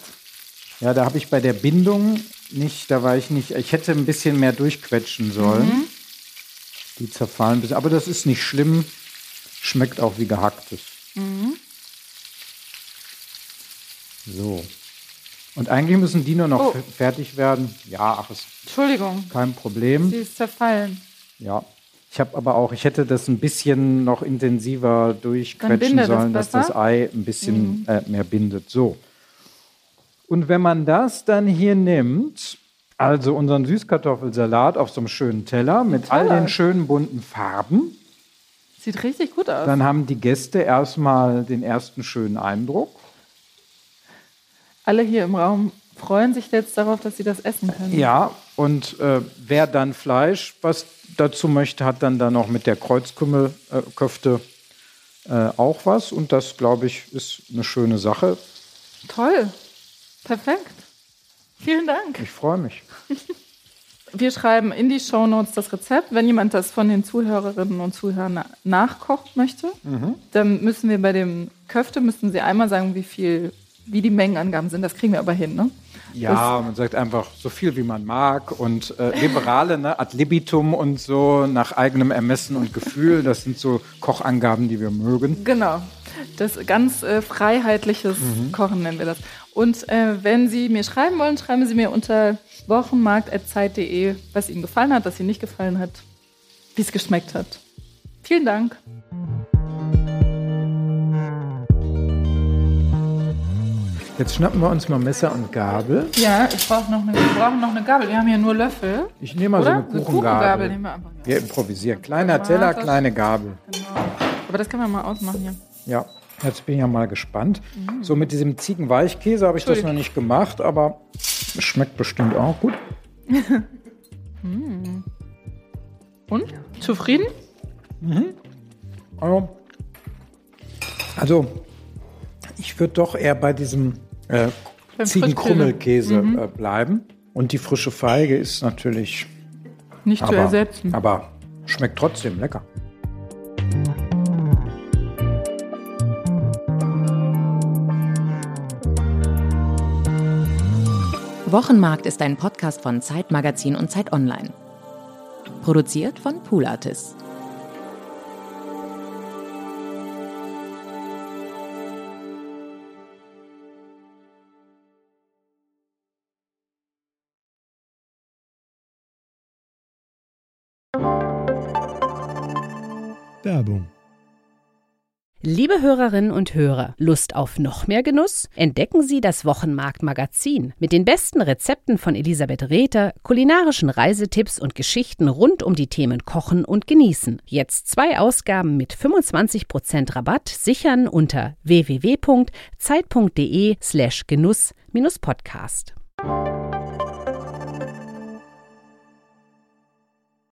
Ja, da habe ich bei der Bindung nicht, da war ich nicht, ich hätte ein bisschen mehr durchquetschen sollen. Mhm. Die zerfallen ein bisschen, aber das ist nicht schlimm. Schmeckt auch wie gehacktes. Mhm. So. Und eigentlich müssen die nur noch oh. fertig werden. Ja, ach, ist Entschuldigung. Kein Problem. Sie ist zerfallen. Ja. Ich habe aber auch, ich hätte das ein bisschen noch intensiver durchquetschen sollen, das dass das Ei ein bisschen mhm. äh, mehr bindet. So. Und wenn man das dann hier nimmt, also unseren Süßkartoffelsalat auf so einem schönen Teller mit all den schönen bunten Farben. Sieht richtig gut aus. Dann haben die Gäste erstmal den ersten schönen Eindruck. Alle hier im Raum freuen sich jetzt darauf, dass sie das essen können. Ja, und äh, wer dann Fleisch was dazu möchte, hat dann da noch mit der Kreuzkümmelköfte äh, auch was. Und das, glaube ich, ist eine schöne Sache. Toll. Perfekt. Vielen Dank. Ich freue mich. (laughs) Wir schreiben in die Shownotes das Rezept. Wenn jemand das von den Zuhörerinnen und Zuhörern nachkocht möchte, mhm. dann müssen wir bei dem Köfte, müssen Sie einmal sagen, wie viel, wie die Mengenangaben sind. Das kriegen wir aber hin, ne? Ja, man sagt einfach so viel, wie man mag. Und äh, Liberale, ne, ad libitum und so, nach eigenem Ermessen und Gefühl, das sind so Kochangaben, die wir mögen. Genau. Das ganz äh, freiheitliches mhm. Kochen nennen wir das. Und äh, wenn Sie mir schreiben wollen, schreiben Sie mir unter wochenmarkt.zeit.de, was Ihnen gefallen hat, was Ihnen nicht gefallen hat, wie es geschmeckt hat. Vielen Dank. Jetzt schnappen wir uns mal Messer und Gabel. Ja, ich brauche noch eine, wir brauchen noch eine Gabel. Wir haben hier nur Löffel. Ich nehme mal Oder? so eine Kuchengabel. Kuchengabel nehmen wir einfach. Ja. Wir improvisieren. Kleiner Teller, kleine Gabel. Genau. Aber das können wir mal ausmachen hier. Ja, jetzt bin ich ja mal gespannt. Mhm. So mit diesem Ziegenweichkäse habe ich das noch nicht gemacht, aber schmeckt bestimmt auch gut. mhm. (laughs) Und? Zufrieden? Mhm. Also, also ich würde doch eher bei diesem äh, Ziegenkrummelkäse mhm. äh, bleiben. Und die frische Feige ist natürlich nicht aber, zu ersetzen. Aber schmeckt trotzdem lecker. Wochenmarkt ist ein Podcast von Zeitmagazin und Zeit Online. Produziert von Pool Artists. Werbung. Liebe Hörerinnen und Hörer, Lust auf noch mehr Genuss? Entdecken Sie das Wochenmarkt Magazin mit den besten Rezepten von Elisabeth Rether, kulinarischen Reisetipps und Geschichten rund um die Themen Kochen und Genießen. Jetzt zwei Ausgaben mit 25% Rabatt sichern unter www.zeit.de/genuss-podcast.